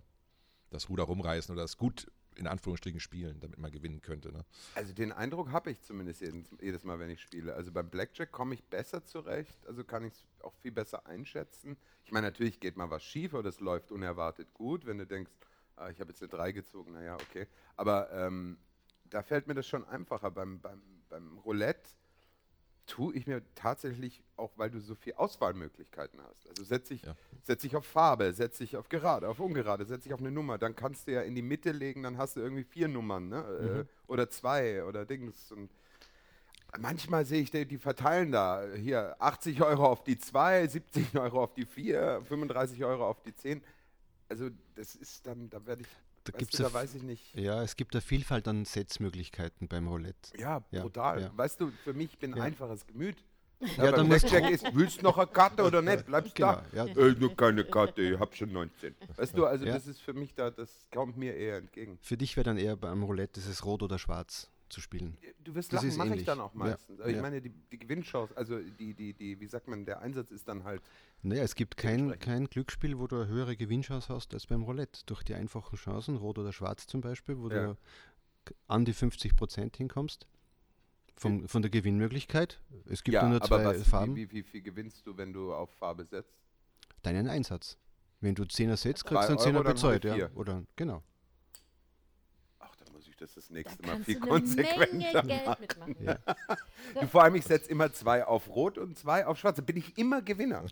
das Ruder rumreißen oder das gut in Anführungsstrichen spielen, damit man gewinnen könnte. Ne? Also den Eindruck habe ich zumindest jedes, jedes Mal, wenn ich spiele. Also beim Blackjack komme ich besser zurecht, also kann ich es auch viel besser einschätzen. Ich meine, natürlich geht mal was schief oder es läuft unerwartet gut, wenn du denkst, ah, ich habe jetzt eine 3 gezogen, naja, okay. Aber ähm, da fällt mir das schon einfacher. Beim, beim, beim Roulette tue ich mir tatsächlich, auch weil du so viele Auswahlmöglichkeiten hast. Also setze ich, Ja. setz ich auf Farbe, setze ich auf gerade, auf ungerade, setze ich auf eine Nummer, dann kannst du ja in die Mitte legen, dann hast du irgendwie vier Nummern, ne? Äh, oder zwei oder Dings. Und manchmal sehe ich, die, die verteilen da hier 80 Euro auf die 2, 70 Euro auf die 4, 35 Euro auf die 10. Also das ist dann, da werde ich, Da weißt gibt's du, ja da weiß ich nicht. ja, es gibt eine Vielfalt an Setzmöglichkeiten beim Roulette. Ja, Ja, brutal. ja. Weißt du, für mich bin ein Ja. einfaches Gemüt. Ja, dann musst Blackjack ist, willst du noch eine Karte oder nicht? Bleibst Genau, da? ja. Äh, nur keine Karte, ich hab schon 19. Weißt du, also das ist für mich da, das kommt mir eher entgegen. Für dich wäre dann eher beim Roulette dieses Rot oder Schwarz zu spielen. Du wirst Das lachen, mache ich dann auch Ja, meistens. Aber ich ja. meine, die, die Gewinnchance, also die, die, die, wie sagt man, der Einsatz ist dann halt, Naja, es gibt kein, kein Glücksspiel, wo du eine höhere Gewinnchance hast als beim Roulette. Durch die einfachen Chancen, Rot oder Schwarz zum Beispiel, wo Ja. du an die 50% hinkommst. Vom, von der Gewinnmöglichkeit. Es gibt ja, nur zwei was, Farben. Wie, wie, wie viel gewinnst du, wenn du auf Farbe setzt? Deinen Einsatz. Wenn du 10er setzt, kriegst du einen 10er Euro, dann bezahlt. Ja. Oder, genau. Ich das das Da nächste Mal kannst viel konsequenter Menge machen. Geld mitmachen. Ja. Du, vor allem, ich setze immer zwei auf Rot und zwei auf Schwarz. Da bin ich immer Gewinner.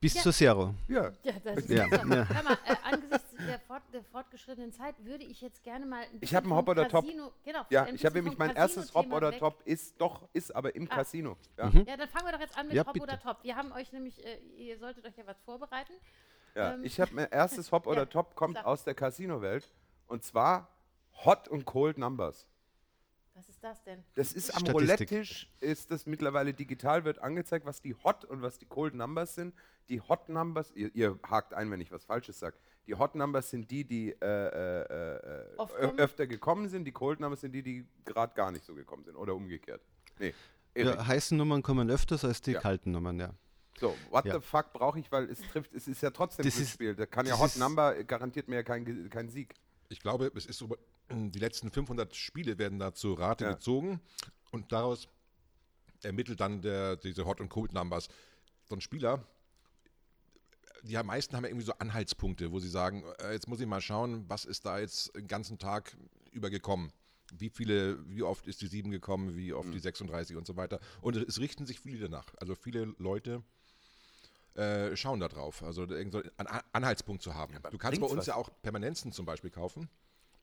Bis Ja. zur Zero. Ja. Ja, das ist Ja. Hör mal, äh, angesichts der, fort, der fortgeschrittenen Zeit würde ich jetzt gerne mal. ein bisschen hab einen Hop oder Top. Casino- Genau, Ja, ich habe nämlich mein erstes Hop oder weg. Top ist doch, ist aber im Ah. Casino. Ja. Mhm. Ja, dann fangen wir doch jetzt an mit Ja, Hop bitte. oder Top. Wir haben euch nämlich, äh, ihr solltet euch ja was vorbereiten. Ja, Ähm, ich habe mein erstes Hop oder Ja, Top kommt sag. aus der Casino-Welt und zwar Hot und Cold Numbers. Was ist das denn? Das ist am. Roulette-Tisch, ist das mittlerweile digital, wird angezeigt, was die Hot und was die Cold Numbers sind. Die Hot Numbers, ihr, ihr hakt ein, wenn ich was Falsches sage. Die Hot Numbers sind die, die äh, äh, äh, öfter gekommen sind. Die Cold Numbers sind die, die gerade gar nicht so gekommen sind. Oder umgekehrt. Nee. Ja, heißen Nummern kommen öfters als die Ja. kalten Nummern, ja. So, what Ja. the fuck brauche ich, weil es trifft, es ist ja trotzdem Das Spiel. Da kann ja Hot Number garantiert mir ja keinen kein Sieg. Ich glaube, es ist so, die letzten 500 Spiele werden da zur Rate Ja. gezogen und daraus ermittelt dann der, diese Hot- und Cold-Numbers. So ein Spieler, die meisten haben ja irgendwie so Anhaltspunkte, wo sie sagen, äh, jetzt muss ich mal schauen, was ist da jetzt den ganzen Tag über gekommen. Wie viele, wie oft ist die 7 gekommen, wie oft die 36 und so weiter. Und es richten sich viele danach. Also viele Leute äh, schauen da drauf. Also irgend so einen An- Anhaltspunkt zu haben. aber du kannst bei uns was? ja auch Permanenzen zum Beispiel kaufen.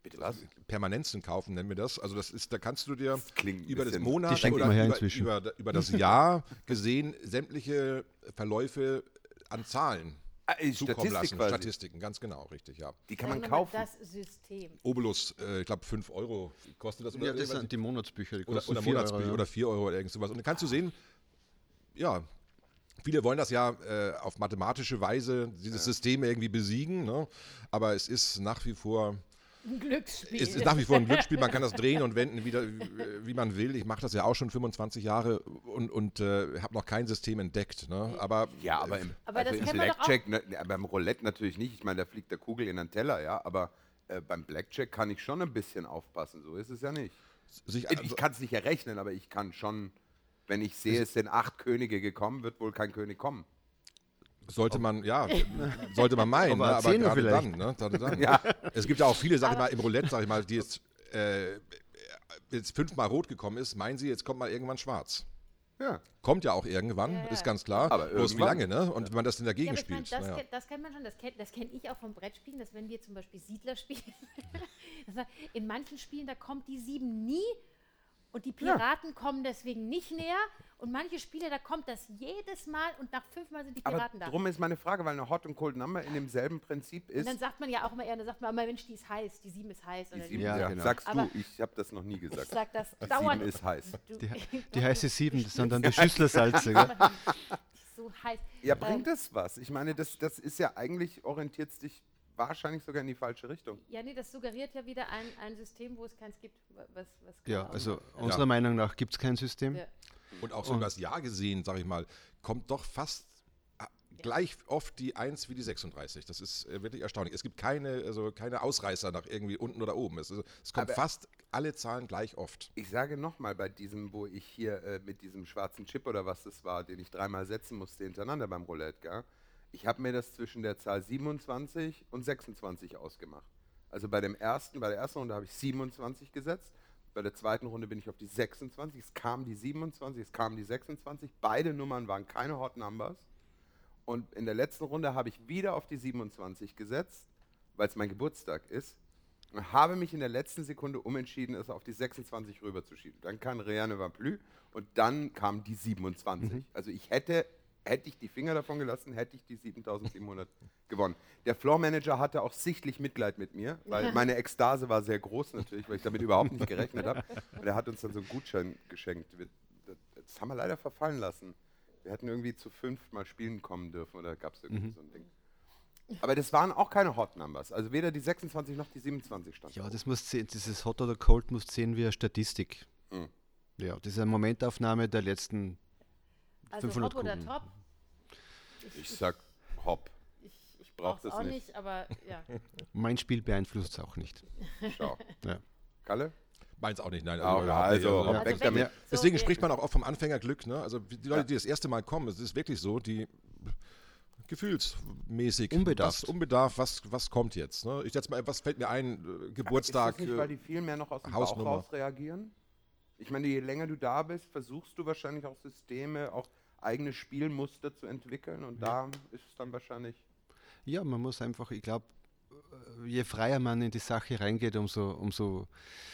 Bitte was? Permanenzen kaufen, nennen wir das. Also das ist, da kannst du dir über das Monat oder über, über, über das Jahr gesehen sämtliche Verläufe an Zahlen Ah, äh, zukommen Statistik lassen. quasi. Statistiken, ganz genau, richtig, ja. Die kann man kaufen. Das System. Obolus, äh, ich glaube 5 Euro kostet das. Ja, das sind die Monatsbücher, die oder, kosten oder 4 Monatsbücher Euro, ja. oder 4 Euro oder irgend sowas. Und dann kannst du sehen, ja, viele wollen das ja äh, auf mathematische Weise, dieses System irgendwie besiegen, ne? aber es ist nach wie vor Ein Glücksspiel. Es ist nach wie vor ein Glücksspiel, man kann das drehen und wenden, wieder, wie, wie man will. Ich mache das ja auch schon 25 Jahre und, und äh, habe noch kein System entdeckt. Ne? Aber Ja, aber im, Aber also im. Blackjack, ne, ja, beim Roulette natürlich nicht. Ich meine, da fliegt der Kugel in den Teller, ja, aber äh, beim Blackjack kann ich schon ein bisschen aufpassen. So ist es ja nicht. sich, Ich kann es nicht errechnen, aber ich kann schon, wenn ich sehe, es sind acht Könige gekommen, wird wohl kein König kommen. sollte man, ja, sollte man meinen, Aber ne? aber gerade dann, vielleicht. ne? Gerade dann. Ja. Es gibt ja auch viele, sag ich mal, im Roulette, sag ich mal, die jetzt, äh, jetzt fünfmal rot gekommen ist, meinen sie, jetzt kommt mal irgendwann schwarz. Ja. Kommt ja auch irgendwann, Ja, ja. ist ganz klar. Aber Bloß wie lange, ne? Und wenn man das dann Ja, dagegen ich mein, spielt. das, naja. kennt, das kennt man schon, das kenne das kenn ich auch vom Brettspielen, dass wenn wir zum Beispiel Siedler spielen, in manchen Spielen, da kommt die sieben nie und die Piraten kommen deswegen nicht näher und manche Spiele, da kommt das jedes Mal und nach fünfmal sind die Aber Piraten da. drum ist meine Frage, weil eine Hot und Cold Number in demselben Prinzip Und ist. dann sagt man ja auch immer eher, dann sagt man immer, Mensch, die ist heiß, die sieben ist heiß. Die Oder sieben, Ja, ja, genau. Sagst Aber- du, ich habe das noch nie ich gesagt. sag das Die dauernd. sieben ist heiß. Du- Die, die heiße Sieben, das sind dann die Schüsslersalze. So heiß. Ja, bringt Ähm, das was? Ich meine, das, das ist ja eigentlich, orientiert es dich wahrscheinlich sogar in die falsche Richtung. Ja, nee, das suggeriert ja wieder ein, ein System, wo es keins gibt. Was, was Ja, genau- also unserer Meinung nach gibt es kein System. Ja. Und auch so über das Jahr gesehen, sag ich mal, kommt doch fast äh, gleich oft die 1 wie die 36. Das ist äh, wirklich erstaunlich. Es gibt keine, also keine Ausreißer nach irgendwie unten oder oben. Es, also, es kommt Aber- fast alle Zahlen gleich oft. Ich sage nochmal, bei diesem, wo ich hier äh, mit diesem schwarzen Chip oder was das war, den ich dreimal setzen musste hintereinander beim Roulette, gell? Ich habe mir das zwischen der Zahl 27 und 26 ausgemacht. Also bei dem ersten, bei der ersten Runde habe ich 27 gesetzt, bei der zweiten Runde bin ich auf die 26, es kam die 27, es kam die 26, beide Nummern waren keine Hot Numbers. Und in der letzten Runde habe ich wieder auf die 27 gesetzt, weil es mein Geburtstag ist. Und habe mich in der letzten Sekunde umentschieden, es auf die 26 rüberzuschieben. Dann kam Rien ne va plus und dann kam die 27. Also ich hätte, hätte ich die Finger davon gelassen, hätte ich die 7700 gewonnen. Der Floor Manager hatte auch sichtlich Mitleid mit mir, weil meine Ekstase war sehr groß natürlich, weil ich damit überhaupt nicht gerechnet habe. Und er hat uns dann so einen Gutschein geschenkt. Wir, das, haben wir leider verfallen lassen. Wir hätten irgendwie zu fünf mal spielen kommen dürfen oder gab es irgendwie so ein Ding. Aber das waren auch keine Hot Numbers. Also weder die 26 noch die 27 stand. Ja, das muss sehen, dieses Hot oder Cold muss sehen wie eine Statistik. Mhm. Ja, das ist eine Momentaufnahme der letzten Also 500 Hop oder Kugeln. Top? Ich sag Hop. Ich, ich Brauch brauche das es auch nicht. nicht, aber ja. Mein Spiel beeinflusst es auch nicht. Schau. Ja. Kalle? Meins auch nicht, nein. Auch, überhaupt nicht. also, Also, Also weg damit. Ja. so Deswegen wir- spricht man auch oft vom Anfängerglück. Ne? Also die Leute, die das erste Mal kommen, es ist wirklich so, die gefühlsmäßig, Unbedarft. was, unbedarft, was, was kommt jetzt? Ne? Ich setze mal, was fällt mir ein? Äh, Geburtstag. Ist das nicht, äh, weil die viel mehr noch aus dem Hausnummer. Bauch raus reagieren? Ich meine, je länger du da bist, versuchst du wahrscheinlich auch Systeme, auch eigene Spielmuster zu entwickeln und da ist es dann wahrscheinlich Ja, man muss einfach, ich glaube, je freier man in die Sache reingeht, umso, umso,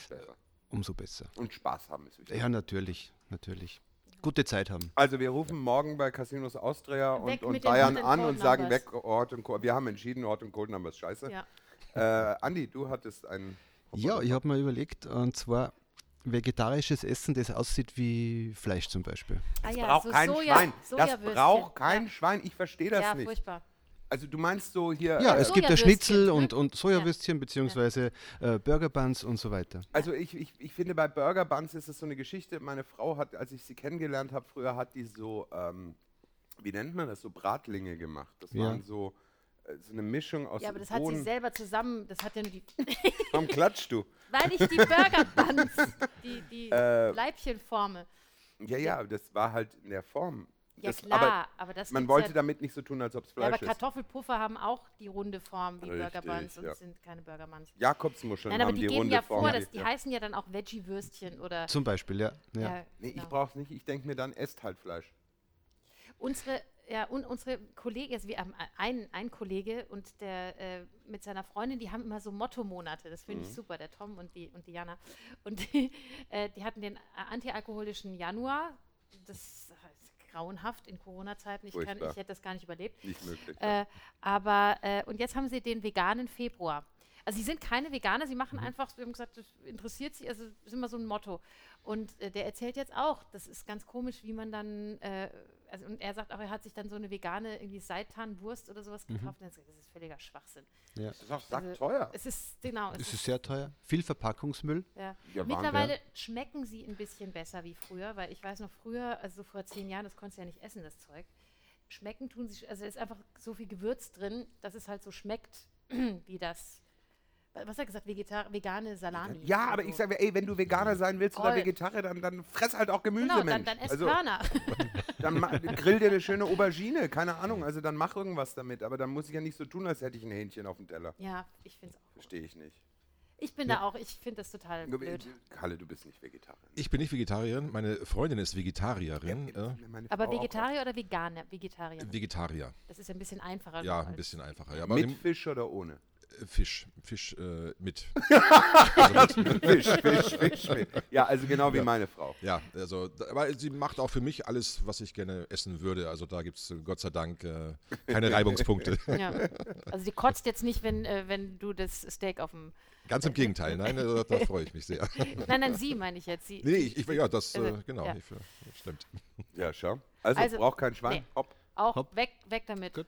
besser. umso besser. Und Spaß haben ist wichtig. Ja, natürlich, natürlich. Gute Zeit haben. Also wir rufen morgen bei Casinos Austria und, Weg und den Bayern an und sagen weg Ort und Cold. Wir haben entschieden, Ort und Cold Numbers scheiße. ja. Äh, Andi, du hattest einen Ja, ich habe mir überlegt, und zwar vegetarisches Essen, das aussieht wie Fleisch zum Beispiel. Ah Das ja, braucht so kein Soja, Schwein. Das braucht kein ja. Schwein. Ich verstehe das ja, nicht. furchtbar. Also du meinst so hier. Ja, äh, es gibt ja Schnitzel und, und Sojawürstchen beziehungsweise äh, Burger Buns und so weiter. Also ich, ich, ich finde, bei Burger Buns ist es so eine Geschichte. Meine Frau hat, als ich sie kennengelernt habe, früher hat die so, ähm, wie nennt man das, so Bratlinge gemacht. Das Ja. waren so, so eine Mischung aus Ja, aber das hat sie selber zusammen, das hat ja nur die, Warum klatschst du? weil ich die Burger Buns, die, die Äh, Leibchen forme. Ja, ja, das war halt in der Form. Ja das, klar, aber, das man wollte ja, damit nicht so tun, als ob es ja, aber Fleisch ist. Kartoffelpuffer haben auch die runde Form wie Burger Richtig, Buns und ja. sind keine Burger Buns. Jakobsmuscheln Nein, aber haben die, die, geben runde ja Form. vor, dass die ja. heißen ja dann auch Veggie-Würstchen oder Zum Beispiel, ja. ja. ja, Nee, ich genau. brauch's nicht. Ich denke mir dann, esst halt Fleisch. Unsere, ja, und unsere Kollegen, also wir haben einen, einen Kollege und der äh, mit seiner Freundin, die haben immer so Motto-Monate. Das Mhm. finde ich super, der Tom und die, und die Jana. Und die, äh, die hatten den äh, antialkoholischen Januar. Das ist grauenhaft in Corona-Zeiten. Ich, ich hätte das gar nicht überlebt. Nicht möglich. Äh, aber, äh, und jetzt haben sie den veganen Februar. Also sie sind keine Veganer, sie Mhm. machen einfach, wir haben gesagt, das interessiert sie, also das ist immer so ein Motto. Und äh, der erzählt jetzt auch, das ist ganz komisch, wie man dann, äh, also und er sagt auch, er hat sich dann so eine vegane irgendwie Seitanwurst oder sowas Mhm. gekauft. Und sagt, das ist völliger Schwachsinn. das ist auch Also, sackteuer. Es ist, genau. Es ist sehr teuer. Viel Verpackungsmüll. Ja. Ja, Mittlerweile schmecken sie ein bisschen besser wie früher, weil ich weiß noch früher, also so vor zehn Jahren, das konntest du ja nicht essen, das Zeug. Schmecken tun sie, also es ist einfach so viel Gewürz drin, dass es halt so schmeckt wie das, Was hat er gesagt? Vegetar vegane Salami. Ja, oder aber so. ich sage, ey, wenn du Veganer sein willst oder Voll. Vegetarier, dann, dann fress halt auch Gemüse, Genau, dann, Mensch. dann ess also, Körner. dann grill dir eine schöne Aubergine, keine Ahnung. Also dann mach irgendwas damit. Aber dann muss ich ja nicht so tun, als hätte ich ein Hähnchen auf dem Teller. ja, ich finde es auch. Verstehe ich nicht. Ich bin da auch, ich finde das total blöd. Kalle, du bist nicht Vegetarier. Ich bin nicht Vegetarierin, meine Freundin ist Vegetarierin. Ja, äh, Aber. Vegetarier oder Veganer? Vegetarier. Vegetarier. Das ist ja ein bisschen einfacher. Ja, ein bisschen einfacher. Ja, aber Mit Fisch oder ohne? Äh, Fisch. Fisch äh, mit. Fisch, Fisch, Fisch. Mit. Ja, also genau wie meine Frau. Ja, also, aber sie macht auch für mich alles, was ich gerne essen würde. Also da gibt es Gott sei Dank äh, keine Reibungspunkte. Ja. Also die kotzt jetzt nicht, wenn, äh, wenn du das Steak auf dem. Ganz im Gegenteil, nein, da, da freue ich mich sehr. Nein, nein, sie meine ich jetzt. Sie, Nee, ich, ich ja, das, äh, Also, genau, ja. ich, äh, stimmt. Ja, schau. Also, Also, braucht kein Schwein. nee. Hopp. Auch Hopp. weg, weg damit. Gut.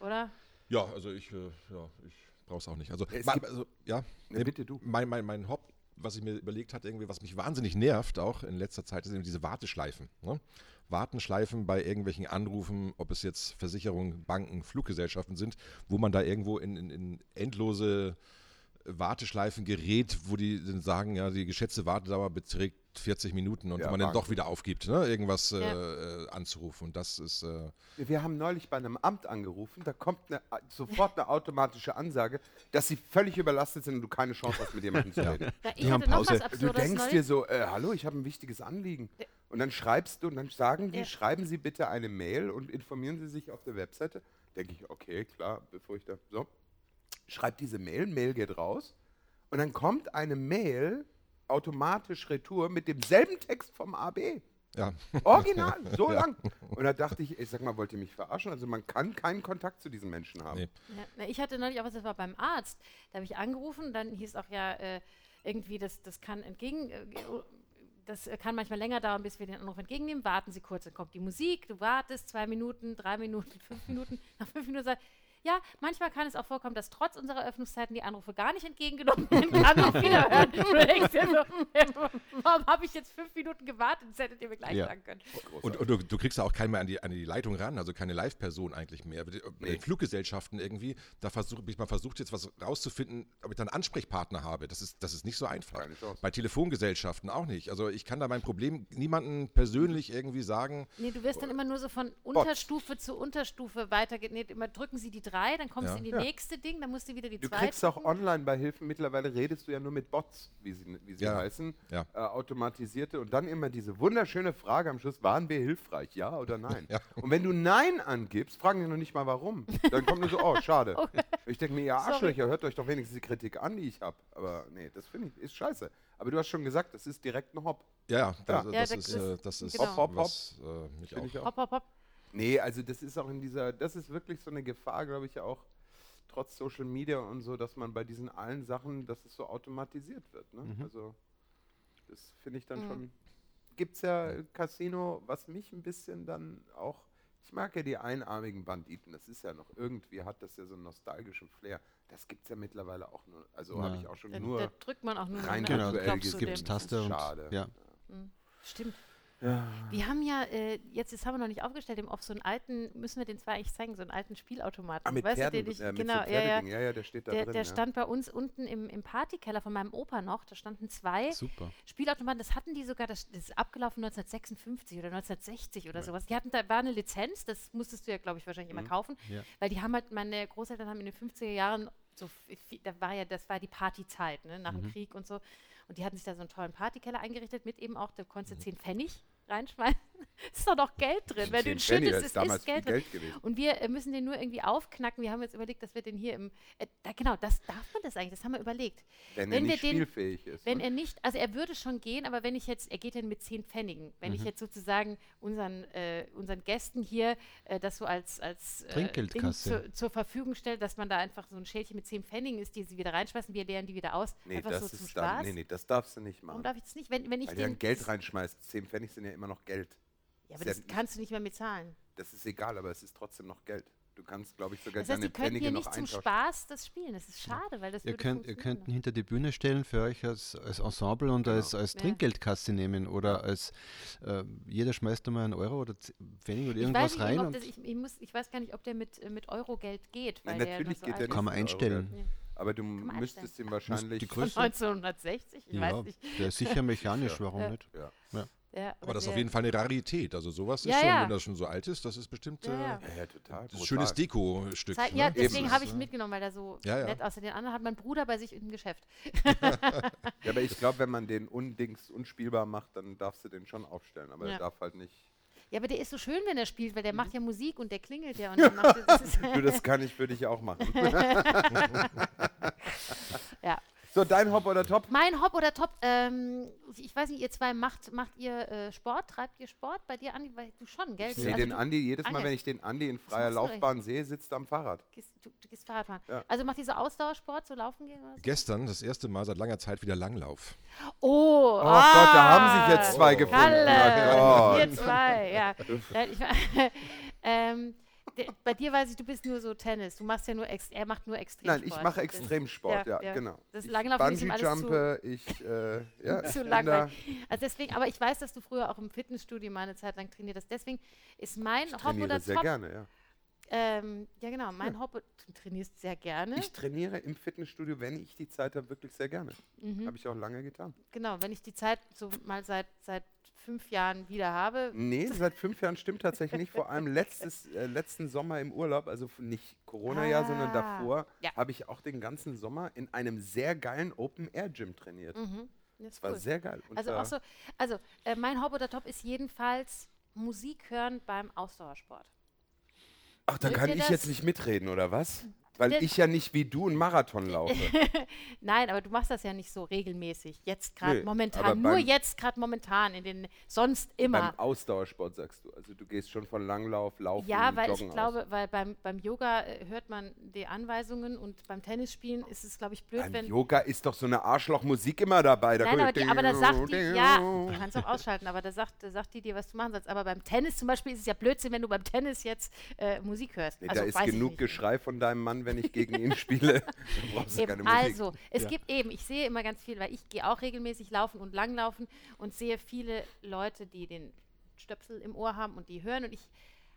Oder? Ja, also ich, äh, ja, ich brauche es auch nicht. Also, Es gibt- also ja, Ne, bitte du. Mein, mein, mein Haupt, was ich mir überlegt hatte, irgendwie, was mich wahnsinnig nervt, auch in letzter Zeit, sind diese Warteschleifen. Ne? Wartenschleifen bei irgendwelchen Anrufen, ob es jetzt Versicherungen, Banken, Fluggesellschaften sind, wo man da irgendwo in, in, in endlose Warteschleifen gerät, wo die dann sagen, ja, die geschätzte Wartedauer beträgt 40 Minuten und Ja, man dann doch Wahnsinn. wieder aufgibt, ne? irgendwas äh, Ja. äh, anzurufen. Und das ist, äh, Wir haben neulich bei einem Amt angerufen, da kommt eine, sofort eine automatische Ansage, dass sie völlig überlastet sind und du keine Chance hast, mit jemandem zu reden. Na, ich Die haben hatte noch Pause. was Du denkst dir so, äh, hallo, ich habe ein wichtiges Anliegen. Und dann schreibst du und dann sagen die, Ja. schreiben Sie bitte eine Mail und informieren Sie sich auf der Webseite. Denke ich, okay, klar, bevor ich da, so. Schreibt diese Mail, Mail geht raus und dann kommt eine Mail automatisch retour mit demselben Text vom AB. ja. Original, so lang. Und da dachte ich, ich sag mal, wollt ihr mich verarschen? Also man kann keinen Kontakt zu diesen Menschen haben. Nee. Ja, ich hatte neulich auch was, das war beim Arzt. Da habe ich angerufen, dann hieß auch ja äh, irgendwie, das, das kann entgegen. Äh, das kann manchmal länger dauern, bis wir den Anruf entgegennehmen. Warten Sie kurz, dann kommt die Musik, du wartest zwei Minuten, drei Minuten, fünf Minuten. Nach fünf Minuten sagt, ja, manchmal kann es auch vorkommen, dass trotz unserer Öffnungszeiten die Anrufe gar nicht entgegengenommen werden, kann auch wieder hören. Du denkst dir so, warum habe ich jetzt fünf Minuten gewartet? Das hättet ihr mir gleich Ja. sagen können. Und, und du, du kriegst ja auch keinen mehr an die, an die Leitung ran, also keine Live-Person eigentlich mehr. Bei den Nee. Fluggesellschaften irgendwie, da versuche ich mal versucht jetzt was rauszufinden, ob ich dann einen Ansprechpartner habe. Das ist, das ist nicht so einfach. Bei Telefongesellschaften auch nicht. Also ich kann da mein Problem niemandem persönlich irgendwie sagen, Nee, du wirst dann immer nur so von Unterstufe zu Unterstufe weitergehen. Nee, immer drücken sie die drei, dann kommst du Ja. in die Ja. nächste Ding, dann musst du wieder die Du zwei kriegst auch online bei Hilfen, mittlerweile redest du ja nur mit Bots, wie sie, wie sie Ja, heißen, ja. äh, automatisierte und dann immer diese wunderschöne Frage am Schluss, waren wir hilfreich, ja oder nein? Ja. Und wenn du Nein angibst, fragen die noch nicht mal warum. Dann kommt nur so, oh, schade. Ich denke mir, ja, Sorry. Arschlöcher, hört euch doch wenigstens die Kritik an, die ich habe. Aber nee, das finde ich, ist scheiße. Aber du hast schon gesagt, das ist direkt ein Hopp. ja, das, Ja, das, das ist, ist- äh, das ist genau. Was äh, mich Finde auch ich auch. Hopp, hopp, hopp. Nee, also das ist auch in dieser, das ist wirklich so eine Gefahr, glaube ich, auch trotz Social Media und so, dass man bei diesen allen Sachen, dass es so automatisiert wird. Ne? Also das finde ich dann Mhm. schon. Gibt es ja Casino, was mich ein bisschen dann auch, ich mag ja die einarmigen Banditen, das ist ja noch irgendwie, hat das ja so einen nostalgischen Flair. Das gibt es ja mittlerweile auch nur, also habe ich auch schon Da, nur da drückt man auch nur rein? Genau, Gibt es dem. Taste und Schade. ja. Stimmt. Ja. Wir haben ja, äh, jetzt, jetzt haben wir noch nicht aufgestellt, im Off so einen alten, müssen wir den zwar eigentlich zeigen, so einen alten Spielautomaten. Ah, mit weißt Pferden, du, den ich, äh, mit genau, so ja, ja. Ja, ja, der steht da Der, drin. der ja. stand bei uns unten im, im Partykeller von meinem Opa noch. Da standen zwei Super. Spielautomaten. Das hatten die sogar, das, das ist abgelaufen 1956 oder 1960 oder sowas. Die hatten da war eine Lizenz, das musstest du ja, glaube ich, wahrscheinlich Mhm. immer kaufen. Ja. Weil die haben halt, meine Großeltern haben in den 50er Jahren so, da war ja, das war die Partyzeit, ne, nach dem Mhm. Krieg und so. Und die hatten sich da so einen tollen Partykeller eingerichtet mit eben auch, da konntest Mhm. du 10 Pfennig reinschmeißen. Ist doch noch Geld drin. Wenn du ihn 10 schüttest, ist ist Geld drin. Geld gewesen. Und wir äh, müssen den nur irgendwie aufknacken. Wir haben jetzt überlegt, dass wir den hier im. Äh, da, genau, das darf man das eigentlich, das haben wir überlegt. Wenn, wenn er nicht den- spielfähig ist. Wenn ne? er nicht, also er würde schon gehen, aber wenn ich jetzt, er geht dann mit zehn Pfennigen. Wenn Mhm. ich jetzt sozusagen unseren, äh, unseren Gästen hier äh, das so als, als äh, Trinkgeldkasse. Zu, zur Verfügung stellt, dass man da einfach so ein Schälchen mit zehn Pfennigen ist, die sie wieder reinschmeißen, wir leeren die wieder aus. Nee, einfach das so zum ist dann, Spaß. nee, nee, das darfst du nicht Warum machen. darf ich das nicht? Wenn, wenn ich Weil du den, dann Geld reinschmeißt. 10 Pfennig sind ja immer noch Geld. Ja, aber das ja kannst du nicht mehr mitzahlen. Das ist egal, aber es ist trotzdem noch Geld. Du kannst, glaube ich, sogar Das heißt, deine die könnten Pfennige hier noch nicht zum. Spaß das spielen. Das ist schade, weil das Ihr würde könnt, ihr könnt ihn hinter die Bühne stellen für euch als, als Ensemble und Genau. als, als. Trinkgeldkasse nehmen oder als äh, jeder schmeißt da mal einen Euro oder Pfennig oder Ich weiß, irgendwas nicht, rein ob und das, ich, ich, muss, ich weiß gar nicht, ob der mit, mit Eurogeld geht. Nein, natürlich noch so geht der ist. kann man nicht einstellen. Ja. Aber du müsstest ihn wahrscheinlich. die Von Größe? 1960? Ich ja, weiß nicht. der ist sicher mechanisch, warum Ja. nicht? ja. Ja, Aber das ist der- auf jeden Fall eine Rarität. Also sowas Ja, ist schon, ja. wenn das schon so alt ist, das ist bestimmt Ja, äh, ja. ja, ja, total. das ein schönes Deko-Stück. Ne? ja, deswegen habe ich ihn mitgenommen, weil er so Ja, ja. nett aussieht. Den anderen hat mein Bruder bei sich im Geschäft. Ja, aber ich glaube, wenn man den undings unspielbar macht, dann darfst du den schon aufstellen. Aber Ja. er darf halt nicht. Ja, aber der ist so schön, wenn er spielt, weil der macht ja Musik und der klingelt ja. Und dann macht das ist, Du, das kann ich für dich auch machen. ja. So, dein Hop oder Top? Mein Hop oder Top, ähm, ich weiß nicht, ihr zwei macht, macht ihr äh, Sport? Treibt ihr Sport? Bei dir, Andi, weil du schon, gell? Ich sehe also den du, Andi, jedes Mal, Angel. wenn ich den Andi in freier Laufbahn sehe, sitzt er am Fahrrad. gehst, du, du gehst Fahrrad fahren. Ja. Also macht ihr so Ausdauersport, so laufen gehen oder so? Gestern das erste Mal seit langer Zeit wieder Langlauf. Oh, Oh Gott, da haben sich jetzt zwei gefunden. Kalle, Oh ihr zwei, ja. ähm, bei dir weiß ich, du bist nur so Tennis. Du machst ja nur, ex, er macht nur Extremsport. Nein, ich mache Extremsport, ja, ja, ja. genau. Das ich Langlaufen zu- Bungee-Jumpe, ich, äh, ja, ich zu langweilig. Also deswegen, aber ich weiß, dass du früher auch im Fitnessstudio mal eine Zeit lang trainiert hast. Deswegen ist mein da, Hop oder sehr Top. gerne, ja. Ähm, ja, genau, mein Hop, du trainierst sehr gerne. Ich trainiere im Fitnessstudio, wenn ich die Zeit habe, wirklich sehr gerne. Mhm. Habe ich auch lange getan. Genau, wenn ich die Zeit so mal seit, seit fünf Jahren wieder habe. Nee, seit fünf Jahren stimmt tatsächlich nicht. Vor allem letztes, äh, letzten Sommer im Urlaub, also nicht Corona-Jahr, sondern Ah, davor, ja. habe ich auch den ganzen Sommer in einem sehr geilen Open-Air-Gym trainiert. Mhm, das Das war cool. sehr geil. Und Also so, also äh, mein Hop oder Top ist jedenfalls Musik hören beim Ausdauersport. Ach, da Mögt kann ich jetzt nicht mitreden, oder was? Weil Das- ich ja nicht wie du einen Marathon laufe. Nein, aber du machst das ja nicht so regelmäßig. Jetzt gerade aber momentan. Nur jetzt gerade momentan. In den sonst immer. Beim Ausdauersport sagst du. Also du gehst schon von Langlauf, Laufen, Ja, weil Joggen ich glaube, weil beim, beim Yoga äh, hört man die Anweisungen und beim Tennisspielen ist es, glaube ich, blöd, aus. Beim wenn. Yoga ist doch so eine Arschlochmusik immer dabei. Da Nein, aber, die, aber da sagt die, ja, du kannst auch ausschalten, aber da sagt, da sagt die dir, was du machen sollst. Aber beim Tennis zum Beispiel ist es ja Blödsinn, wenn du beim Tennis jetzt äh, Musik hörst. Nee, also, da ist genug. Geschrei von deinem Mann, wenn ich gegen ihn spiele. Eben, Musik. also, es gibt eben, ich sehe immer ganz viel, weil ich gehe auch regelmäßig laufen und langlaufen und sehe viele Leute, die den Stöpsel im Ohr haben und die hören und ich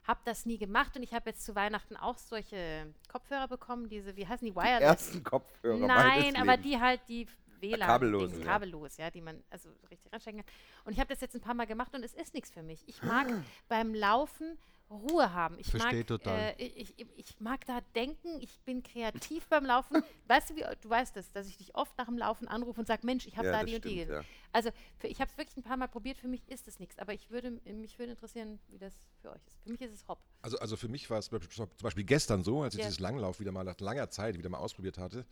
habe das nie gemacht und ich habe jetzt zu Weihnachten auch solche Kopfhörer bekommen, diese, wie heißen die, Wireless? Ersten Kopfhörer Nein, aber Lebens. die halt die WLAN, kabellosen, Dings, ja. kabellos, ja, die man also so richtig reinstecken kann. Und ich habe das jetzt ein paar Mal gemacht und es ist nichts für mich. Ich mag Ah. beim Laufen Ruhe haben. Ich Versteh mag, total. Äh, ich, ich, ich mag da denken, ich bin kreativ beim Laufen. Weißt du, wie, du weißt das, dass ich dich oft nach dem Laufen anrufe und sage, Mensch, ich habe Ja, da die und die. stimmt, ja. Also für, ich habe es wirklich ein paar Mal probiert, für mich ist es nichts. Aber ich würde, mich würde interessieren, wie das für euch ist. Für mich ist es Hopp. Also, also für mich war es zum Beispiel gestern so, als ich Ja. dieses Langlauf wieder mal nach langer Zeit wieder mal ausprobiert hatte,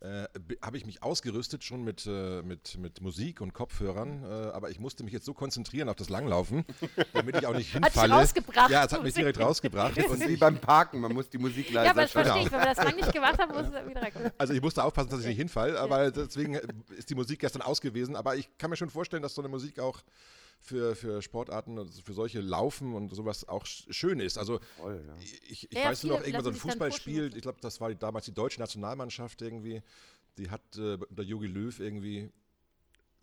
äh, be- habe ich mich ausgerüstet schon mit, äh, mit, mit Musik und Kopfhörern, äh, aber ich musste mich jetzt so konzentrieren auf das Langlaufen, damit ich auch nicht Hat hinfalle. rausgebracht, Ja, es hat mich direkt rausgebracht. Und wie beim Parken, man muss die Musik leiser Ja, aber das verstehe ich. Wenn wir das lange nicht gemacht haben, muss es wieder rein. Also ich musste aufpassen, dass ich nicht hinfalle, aber deswegen ist die Musik gestern aus gewesen. Aber ich kann mir schon vorstellen, dass so eine Musik auch für, für Sportarten und für solche Laufen und sowas auch sch- schön ist. Also Voll, ja. ich, ich Ja, weiß nur noch, irgendwann so ein Fußballspiel, ich glaube, das war damals die deutsche Nationalmannschaft irgendwie, die hat äh, der Jogi Löw irgendwie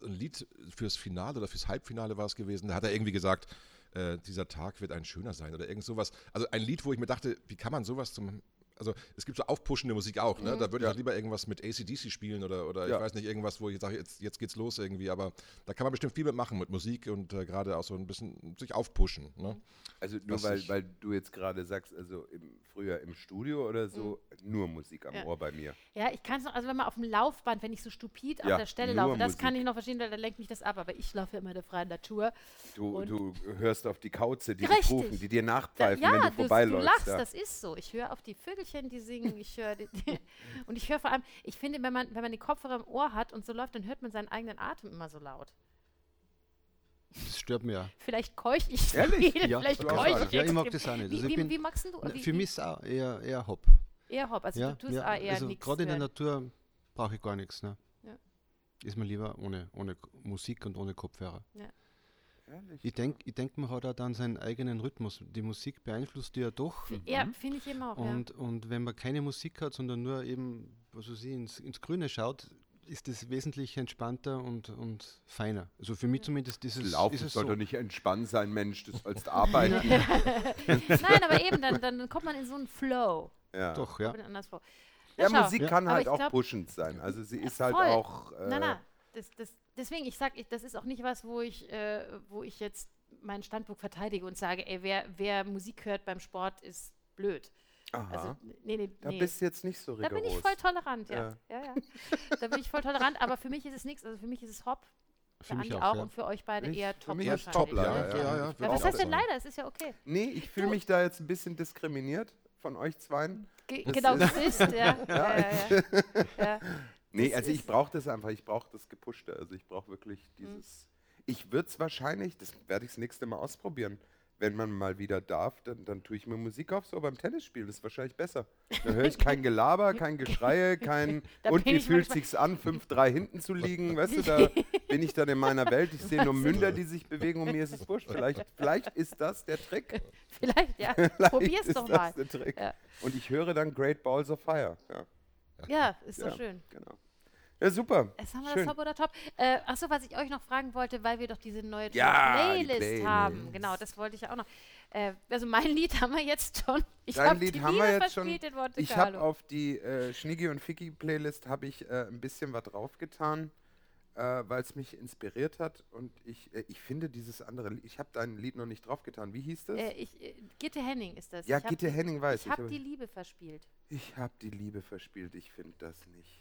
ein Lied fürs Finale oder fürs Halbfinale war es gewesen, da hat er irgendwie gesagt, äh, dieser Tag wird ein schöner sein oder irgend sowas. Also ein Lied, wo ich mir dachte, wie kann man sowas zum also es gibt so aufpuschende Musik auch, ne? Da würde ich halt lieber irgendwas mit ACDC spielen oder, oder Ja. ich weiß nicht, irgendwas, wo ich sage, jetzt, jetzt geht's los irgendwie, aber da kann man bestimmt viel mitmachen mit Musik und äh, gerade auch so ein bisschen sich aufpushen. Ne? Also nur Was weil, ich- weil du jetzt gerade sagst, also im, früher im Studio oder so, nur Musik am Mhm. Ja. Ohr bei mir. Ja, ich kann es noch, also wenn man auf dem Laufband, wenn ich so stupid Ja, auf der Stelle laufe, das kann Musik. ich noch verstehen, weil da lenkt mich das ab, aber ich laufe ja immer der freien Natur. Du, Und- du hörst auf die Kauze, die dich rufen, die dir Da, nachpfeifen, ja, wenn du du, vorbeiläufst. du lachst, ja. das ist so. Ich höre auf die Vögelchen, die singen, ich höre die, die, und ich höre vor allem, ich finde, wenn man, wenn man die Kopfhörer im Ohr hat und so läuft, dann hört man seinen eigenen Atem immer so laut. Das stört mir ja. Vielleicht keuch ich Ehrlich? viel, Ja, vielleicht keuch ich Ja, ich mag das auch nicht. Wie, Also wie, bin- wie magst du? Wie, Für mich ist auch eher, eher Hopp. eher Hopp, also Ja, du tust ja, auch eher also nichts. gerade in der. Natur brauche ich gar nichts. Ne? Ja. Ist mir lieber ohne, ohne Musik und ohne Kopfhörer. Ehrlich? Ich denke, ich denk, man hat auch dann seinen eigenen Rhythmus. Die Musik beeinflusst die ja doch. Ja, finde ich immer auch, Und, und wenn man keine Musik hat, sondern nur eben, was weiß ich, ins, ins Grüne schaut, ist es wesentlich entspannter und, und feiner. Also für mich zumindest ist es, Laufen ist es soll so. doch nicht entspannt sein, Mensch, du sollst arbeiten. ja. Nein, aber eben, dann, dann kommt man in so einen Flow. ja. Doch, ja. Ja. Musik Ja. kann Aber halt auch glaub- pushend sein. Also sie ist halt voll. auch. Äh, Na, na. Das, das, deswegen, ich sag, ich, das ist auch nicht was, wo ich, äh, wo ich jetzt meinen Standpunkt verteidige und sage, ey, wer, wer Musik hört beim Sport, ist blöd. Aha. Also, nee, nee, da nee. bist du jetzt nicht so Da rigoros. bin ich voll tolerant, ja. Ja. ja. ja, Da bin ich voll tolerant, aber für mich ist es nichts. Also für mich ist es Hop, für, Für mich auch, auch, ja. und für euch beide Ich- eher für Top mich ist wahrscheinlich. Top leider, ne? ja. ja, Ja, wird was heißt denn leider? Es ist ja okay. Nee, ich fühle mich da jetzt ein bisschen diskriminiert von euch zweien. Ge Das genau, ist- das ist, ja. ja, ja, ja. Nee, Das also ich brauche das einfach, ich brauche das Gepushte. Also ich brauche wirklich Hm. dieses. Ich würde es wahrscheinlich, das werde ich das nächste Mal ausprobieren. Wenn man mal wieder darf, dann, dann tue ich mir Musik auf, so beim Tennisspielen. Das ist wahrscheinlich besser. Da höre ich kein Gelaber, kein Geschreie, kein. Und wie fühlt sich's an, 5-3 hinten zu liegen? Weißt du, da bin ich dann in meiner Welt. Ich sehe nur Münder, die sich bewegen und mir ist es wurscht. Vielleicht, vielleicht ist das der Trick. Vielleicht, ja. Probier's doch das mal. der Trick. Ja. Und ich höre dann Great Balls of Fire. Ja, Ja, ist Ja. doch schön. genau. Ja, super. Jetzt haben wir Schön. das Top oder Top. Äh, achso, was ich euch noch fragen wollte, weil wir doch diese neue Ja, die Playlist, Playlist. haben. Genau, das wollte ich ja auch noch. Äh, also mein Lied haben wir jetzt schon. Ich Dein habe Lied die haben Liebe wir jetzt schon. Ich habe auf die äh, Schniggi und Ficky Playlist habe ich äh, ein bisschen was draufgetan, äh, weil es mich inspiriert hat und ich, äh, ich finde dieses andere Lied, ich habe dein Lied noch nicht draufgetan. Wie hieß das? Äh, ich, äh, Gitte Henning ist das. ja, ich hab Gitte die- Henning weiß Ich habe aber- die Liebe verspielt. Ich habe die Liebe verspielt, ich finde das nicht.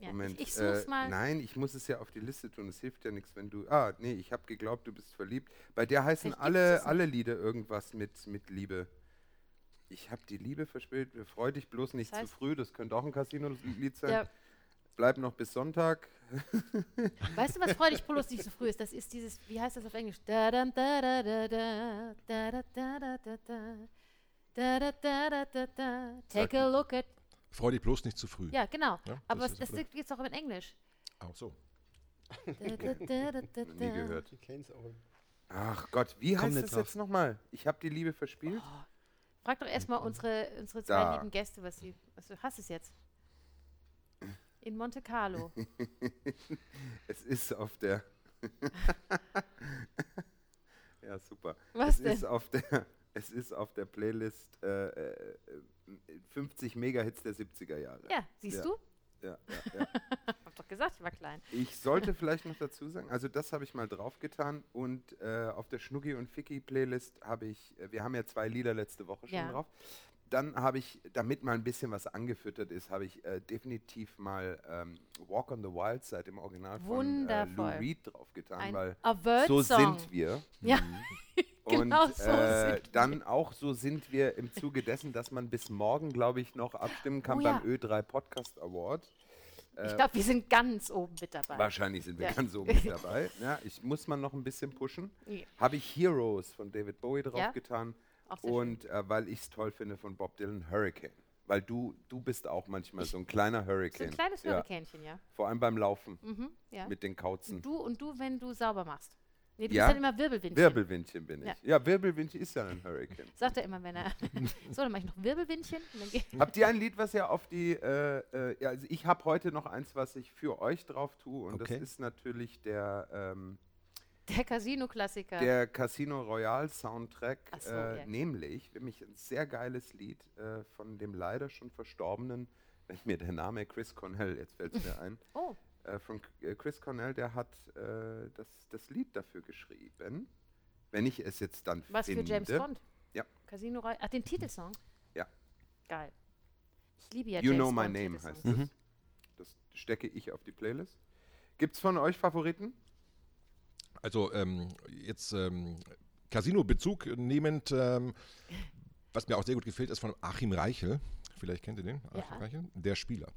Ja, Moment. ich, ich such's äh, mal. Nein, ich muss es ja auf die Liste tun. Es hilft ja nichts, wenn du. Ah, nee, ich habe geglaubt, du bist verliebt. Bei der heißen Vielleicht alle, alle Lieder irgendwas mit, mit Liebe. Ich habe die Liebe verspielt. Freu dich bloß nicht Das heißt- zu früh. Das könnte auch ein Casino-Lied sein. Ja, bleib noch bis Sonntag. Weißt du, was freudig Polos nicht so früh ist? Das ist dieses, wie heißt das auf Englisch? Take a look at. Freudig bloß nicht zu früh. Ja, genau. Ja, aber das, was, das gibt es auch in Englisch. Auch so. Nie gehört. Ach Gott, wie Komm heißt das drauf. jetzt nochmal? Ich habe die Liebe verspielt. Oh. Frag doch erstmal unsere, unsere zwei da. lieben Gäste, was sie. Was, du hast es jetzt. In Monte Carlo. Es ist auf der. ja, super. Was es denn? ist auf der. Es ist auf der Playlist äh, äh, 50 Mega-Hits der 70er Jahre. Ja, siehst Ja. du? Ja, ja, ja. Hab doch gesagt, ich war klein. Ich sollte vielleicht noch dazu sagen, also das habe ich mal draufgetan und äh, auf der Schnuggi und Ficky Playlist habe ich, äh, wir haben ja zwei Lieder letzte Woche schon Ja. drauf. Dann habe ich, damit mal ein bisschen was angefüttert ist, habe ich äh, definitiv mal ähm, Walk on the Wild Side im Original von äh, Lou Wundervoll. Reed draufgetan, Ein weil Avert-Song. so sind wir. Ja, Und genau so äh, dann auch so sind wir im Zuge dessen, dass man bis morgen, glaube ich, noch abstimmen kann Oh beim ja. Ö3 Podcast Award. ich glaube, wir sind ganz oben mit dabei. Wahrscheinlich sind wir Ja. ganz oben mit dabei. Ja, ich muss man noch ein bisschen pushen. Ja. Habe ich Heroes von David Bowie Ja, draufgetan schön. Und äh, weil ich es toll finde von Bob Dylan Hurricane. Weil du, du bist auch manchmal so ein kleiner So Hurricane. ein kleines ja, Hurrikanchen, ja. vor allem beim Laufen Mhm, ja. mit den Kauzen. Und du und du, wenn du sauber machst. Nee, du Ja? bist dann immer Wirbelwindchen. Wirbelwindchen bin ich. Ja. Ja, Wirbelwindchen ist ja ein Hurricane. Sagt er immer, wenn er. so, dann mache ich noch Wirbelwindchen. Habt ihr ein Lied, was ihr auf die, äh, äh, ja, also ich habe heute noch eins, was ich für euch drauf tue und Okay. das ist natürlich der, ähm, Der Casino-Klassiker. der Casino Royale Soundtrack, so, äh, ja. nämlich für mich ein sehr geiles Lied äh, von dem leider schon verstorbenen, wenn mir der Name Chris Cornell, jetzt fällt es mir ein, oh, äh, von äh, Chris Cornell, der hat äh, das, das Lied dafür geschrieben. Wenn ich es jetzt dann was finde. für James Bond? Ja. Casino Royale. Ach, den Titelsong? Ja. Geil. Ich liebe ja You James Know My Bond Name heißt das. Das stecke ich auf die Playlist. Gibt es von euch Favoriten? Also ähm, jetzt ähm, Casino-Bezug nehmend, ähm, was mir auch sehr gut gefällt, ist von Achim Reichel. Vielleicht kennt ihr den, Achim Ja. Reichel? Der Spieler.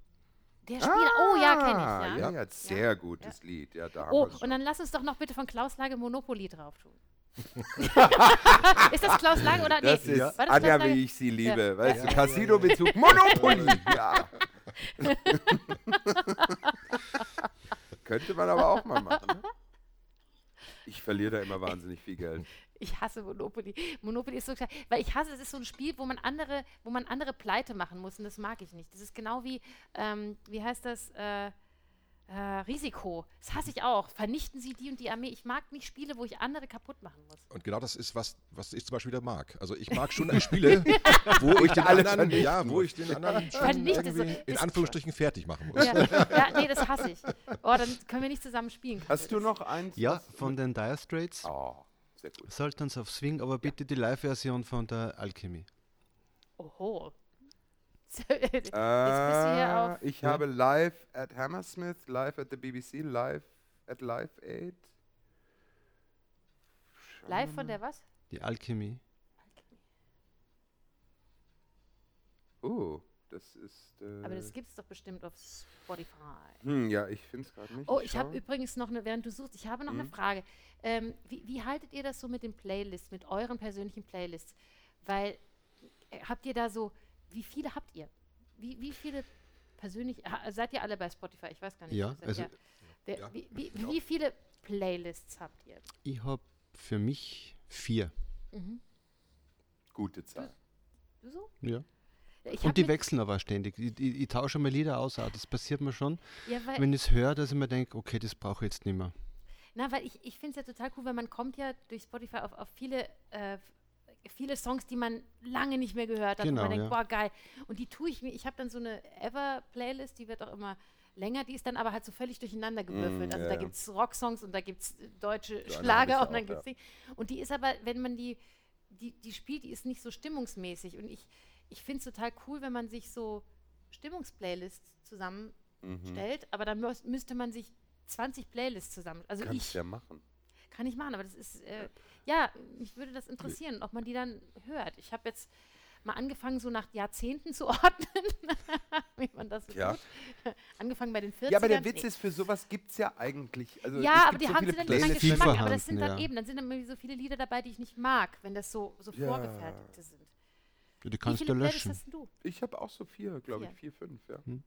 Der Spieler. oh ja, kenne ich. Ah, Ja. Ja, ja, sehr gutes Lied. Ja, da Oh, und dann lass uns doch noch bitte von Klaus Lage Monopoly drauf tun. ist das Klaus Lage oder nee? Das ist war das Anja, Klaus Lage? wie ich sie liebe. Ja. Weißt Ja. du, Casino-Bezug, Monopoly. ja. Könnte man aber auch mal machen. Ne? Ich verliere da immer wahnsinnig viel Geld. Ich hasse Monopoly. Monopoly ist so klar, weil ich hasse, es ist so ein Spiel, wo man andere, wo man andere pleite machen muss und das mag ich nicht. Das ist genau wie, ähm, wie heißt das? Äh, Äh, Risiko. Das hasse ich auch. Vernichten Sie die und die Armee. Ich mag nicht Spiele, wo ich andere kaputt machen muss. Und genau das ist, was, was ich zum Beispiel wieder mag. Also ich mag schon Spiele, wo ich den Alle anderen, ja, wo ich den anderen so. in Anführungsstrichen fertig machen muss. Ja, ja, nee, das hasse ich. Oh, dann können wir nicht zusammen spielen. Hast du noch eins? Ja, von den Dire Straits. Oh, sehr gut. Sultans of Swing, aber bitte die Live-Version von der Alchemy. Oho. Jetzt bist du hier auf. Ich habe live at Hammersmith, live at the BBC, live at Live Aid. Live von der was? Die Alchemy. Oh, das ist. Äh, Aber das gibt es doch bestimmt auf Spotify. hm, ja, ich finde es gerade nicht. Oh, ich habe schau. übrigens noch eine, während du suchst, ich habe noch eine Mhm. Frage. Ähm, wie, wie haltet ihr das so mit den Playlists, mit euren persönlichen Playlists? Weil, äh, habt ihr da so, wie viele habt ihr? Wie, wie viele persönlich, seid ihr alle bei Spotify? Ich weiß gar nicht. Ja, also- ihr- Wer, Ja, wie, wie, wie viele Playlists habt ihr? Ich habe für mich vier. Mhm. Gute Zahl. Du so? Ja. Ich Und die wechseln aber ständig. Ich, ich, ich tausche mal Lieder aus, auch das passiert mir schon. Ja, weil, Wenn ich es höre, dass ich mir denke, okay, das brauche ich jetzt nicht mehr. Na, weil ich, ich finde es ja total cool, weil man kommt ja durch Spotify auf, auf viele, äh, viele Songs, die man lange nicht mehr gehört hat. Genau, und man denkt, ja. boah, geil. Und die tue ich mir, ich habe dann so eine Ever-Playlist, die wird auch immer länger, die ist dann aber halt so völlig durcheinander gewürfelt. Mm, also ja, da ja. gibt es Rocksongs und da gibt es deutsche eine hab ich Schlager und dann ja. gibt es die. Und die ist aber, wenn man die, die, die spielt, die ist nicht so stimmungsmäßig. Und ich, ich finde es total cool, wenn man sich so Stimmungsplaylists zusammenstellt, Mhm. aber dann müß, müsste man sich 20 Playlists zusammen. Also Kannst ich ja machen. Kann ich machen, aber das ist, äh, ja, mich würde das interessieren, ob man die dann hört. Ich habe jetzt mal angefangen, so nach Jahrzehnten zu ordnen, wie man das so Ja. tut. Angefangen bei den 40ern. Ja, aber der Witz Nee. ist, für sowas gibt es ja eigentlich. Also Ja, aber die so haben sie dann nicht meinen Geschmack, aber das sind vorhanden, dann ja. eben, dann sind dann irgendwie so viele Lieder dabei, die ich nicht mag, wenn das so, so Ja. vorgefertigte sind. Die Wie kannst viele du löschen. hast denn du? Ich habe auch so vier, glaube ich, Vier. vier, fünf, ja. Hm.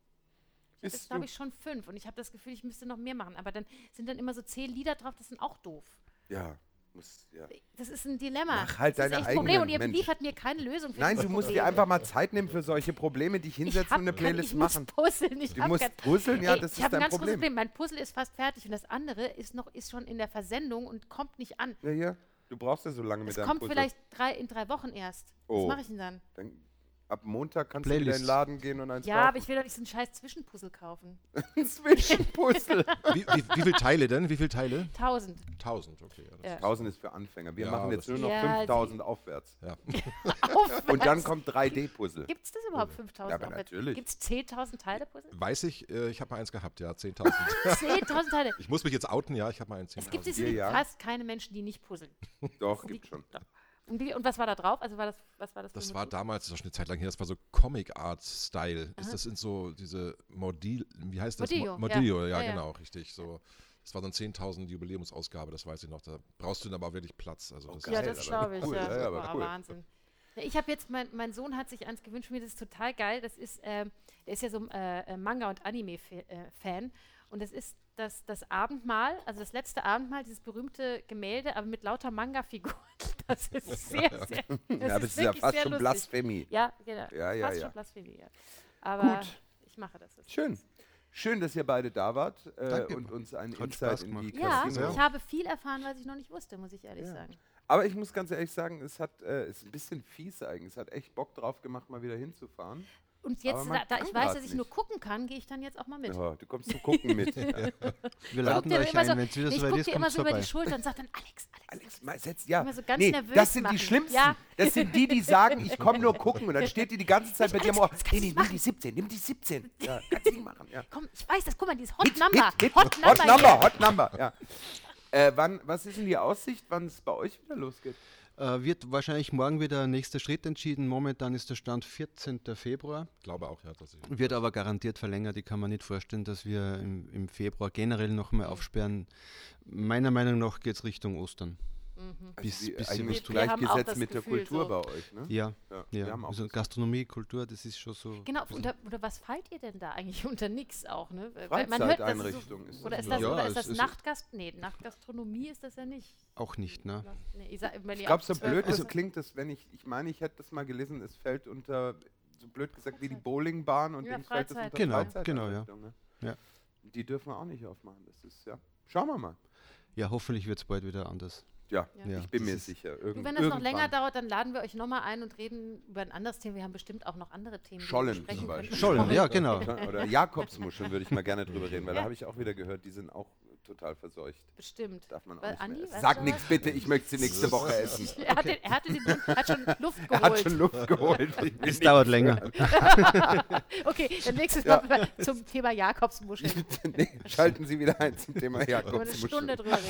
Das Bist glaube du- ich schon fünf und ich habe das Gefühl, ich müsste noch mehr machen, aber dann sind dann immer so zehn Lieder drauf, das sind auch doof. Ja, muss, ja. Das ist ein Dilemma. Mach halt das ist echt ein Problem eigenen, und ihr Mensch. liefert mir keine Lösung für Nein, du musst dir einfach mal Zeit nehmen für solche Probleme, dich Ich hinsetzen und eine Playlist ich machen. Muss puzzeln. Ich Du musst kein- puzzeln, ja, Ey, das ich ist habe ein dein ganz Problem. Problem. Mein Puzzle ist fast fertig und das andere ist noch ist schon in der Versendung und kommt nicht an. Ja, ja. Du brauchst ja so lange mit Es deinem kommt Puzzle. vielleicht drei, in drei Wochen erst. Oh. Was mache ich denn dann? Dann, ab Montag kannst du wieder in Playlist. den Laden gehen und eins Ja, aber kaufen. ich will doch nicht so einen scheiß Zwischenpuzzle kaufen. ein Zwischenpuzzle. Wie, wie, wie viele Teile denn? Wie viele Teile? Tausend. 1000, okay. Ja, das Ja. 1000 ist für Anfänger. Wir Ja, machen jetzt nur noch Ja, 5000 aufwärts. Ja. Und dann kommt 3D-Puzzle. Gibt es das überhaupt 5000? Ja, aber natürlich. Gibt es 10.000 Teile Puzzle? Weiß ich, äh, ich habe mal eins gehabt, ja, 10.000. 10.000 Teile. ich muss mich jetzt outen, ja, ich habe mal ein 10.000. Es gibt ja. fast keine Menschen, die nicht puzzeln. Doch, gibt schon. Und, wie, und was war da drauf? Also war das, was war das? Das ein war damals, das ist schon eine Zeit lang her, das war so Comic Art Style. Ist das sind so diese Modil, wie heißt das? Modillo, Mo- Modillo, ja. ja, Ja, ja. genau, richtig. So, das war so eine 10.000 Jubiläumsausgabe, das weiß ich noch. Da brauchst du dann aber wirklich Platz. Also das geil, Ja, ist- das aber glaube ich. cool, ja, ja, ja, aber cool. Wahnsinn. Ich habe jetzt, mein, mein Sohn hat sich eins gewünscht, mir das ist total geil. Das ist, ähm, der ist ja so äh, äh, Manga- und Anime-Fan. Und das ist das, das Abendmahl, also das letzte Abendmahl, dieses berühmte Gemälde, aber mit lauter Manga-Figuren. Das ist sehr, sehr. Das Ja, aber es ist ja wirklich fast sehr schon lustig. Blasphemie. Ja, genau. Ja, ja, fast ja. schon Blasphemie, ja. Aber Gut. ich mache das. jetzt. Schön. Schön, dass ihr beide da wart äh, und uns einen Hat Insight Spaß in die gemacht. Ja, ich habe viel erfahren, was ich noch nicht wusste, muss ich ehrlich Ja. sagen. Aber ich muss ganz ehrlich sagen, es hat äh, ist ein bisschen fies eigentlich. Es hat echt Bock drauf gemacht, mal wieder hinzufahren. Und jetzt, da, da ich weiß, dass ich nur nicht. gucken kann, gehe ich dann jetzt auch mal mit. Ja, du kommst zum Gucken mit. ja. Wir laden euch immer so, ein, wenn es wieder ich so weit ist, dir immer so über die Schulter und sag dann, Alex, Alex, Alex, mal setz, ja. Immer so ganz nee, nervös das sind machen. die Schlimmsten. Ja. Das sind die, die sagen, ich komme nur gucken. Und dann steht die die ganze Zeit bei dir am Ohr. Nee, nee, nimm die 17, nimm die 17. Ja, kannst du nicht machen. Ja. komm, ich weiß das, guck mal, dieses Hot Hit, Number. Hit, Hit, Hot Hot Number. Hot Number. Ja. Äh, wann, was ist denn die Aussicht, wann es bei euch wieder losgeht? Äh, wird wahrscheinlich morgen wieder ein nächster Schritt entschieden. Momentan ist der Stand 14. Februar. Ich glaube auch, ja, dass ich. Wird aber garantiert verlängert. Ich kann mir nicht vorstellen, dass wir im, im Februar generell nochmal aufsperren. Meiner Meinung nach geht es Richtung Ostern. Mhm. Bis- wie, eigentlich. Wir gleichgesetzt mit der Gefühl, Kultur so. bei euch, ne? Ja, Ja, wir ja. haben auch Also Gastronomie, Kultur, das ist schon so. Genau, oder, oder was feilt ihr denn da eigentlich unter nix auch, ne? Weil man hört, das ist so, ist oder das, ist das, ich. oder Ja, ist das es ist- Nachtgast? Nee, Nachtgastronomie ist das ja nicht. Auch nicht, ne? Nee, ich sag, Ich glaube, so 12 blöd Uhr das klingt, das, wenn ich, ich meine, ich hätte das mal gelesen, es fällt unter, so blöd gesagt, wie die Bowlingbahn und Ja, dem fällt das Freizeit. unter Genau, genau, ja. Ne? Ja. Die dürfen wir auch nicht aufmachen. Das ist, ja. Schauen wir mal. Ja, hoffentlich wird es bald wieder anders. Ja, Ja. ich bin das mir sicher. Irgend, wenn das noch irgendwann. länger dauert, dann laden wir euch nochmal ein und reden über ein anderes Thema. Wir haben bestimmt auch noch andere Themen. Schollen zum Beispiel. Schollen, ja, genau. Oder Jakobsmuscheln würde ich mal gerne drüber reden, weil da Ja. habe ich auch wieder gehört, die sind auch total verseucht. Bestimmt. Darf man auch Weil nicht Andi, mehr essen. Sag nichts bitte, ich möchte sie nächste Woche essen. Er, hat den, er, hatte den, er hat schon Luft Er geholt. hat schon Luft geholt. Es dauert länger. Okay, dann nächstes Ja. Mal zum Thema Jakobsmuscheln. nee, schalten Sie wieder ein zum Thema Über eine Jakobsmuscheln. Stunde drüber reden.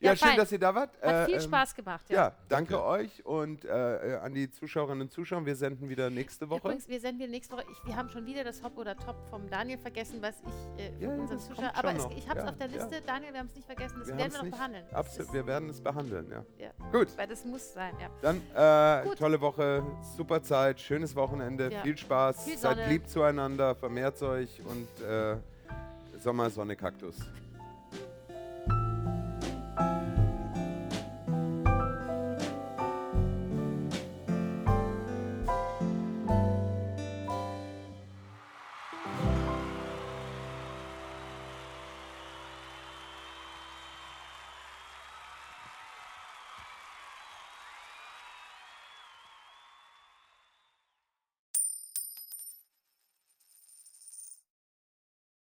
Ja, Ja, schön, fein. dass ihr da wart. Hat Äh, viel ähm, Spaß gemacht. Ja. Ja, danke euch und äh, an die Zuschauerinnen und Zuschauer. Wir senden wieder nächste Woche. Übrigens, wir senden wieder nächste Woche. Ich, wir haben schon wieder das Hop oder Top vom Daniel vergessen, was ich äh, für Ja, ja, unseren das Zuschauer. kommt Aber es, ich habe es Ja, auf der ja. Liste. Daniel, wir haben es nicht vergessen. Das Wir werden wir noch nicht. behandeln. Absolut, wir werden es behandeln, ja. Ja. Gut, Weil das muss sein, ja. dann äh, tolle Woche, super Zeit, schönes Wochenende, Ja. viel Spaß, Viel seid lieb zueinander, vermehrt euch und äh, Sommer, Sonne, Kaktus.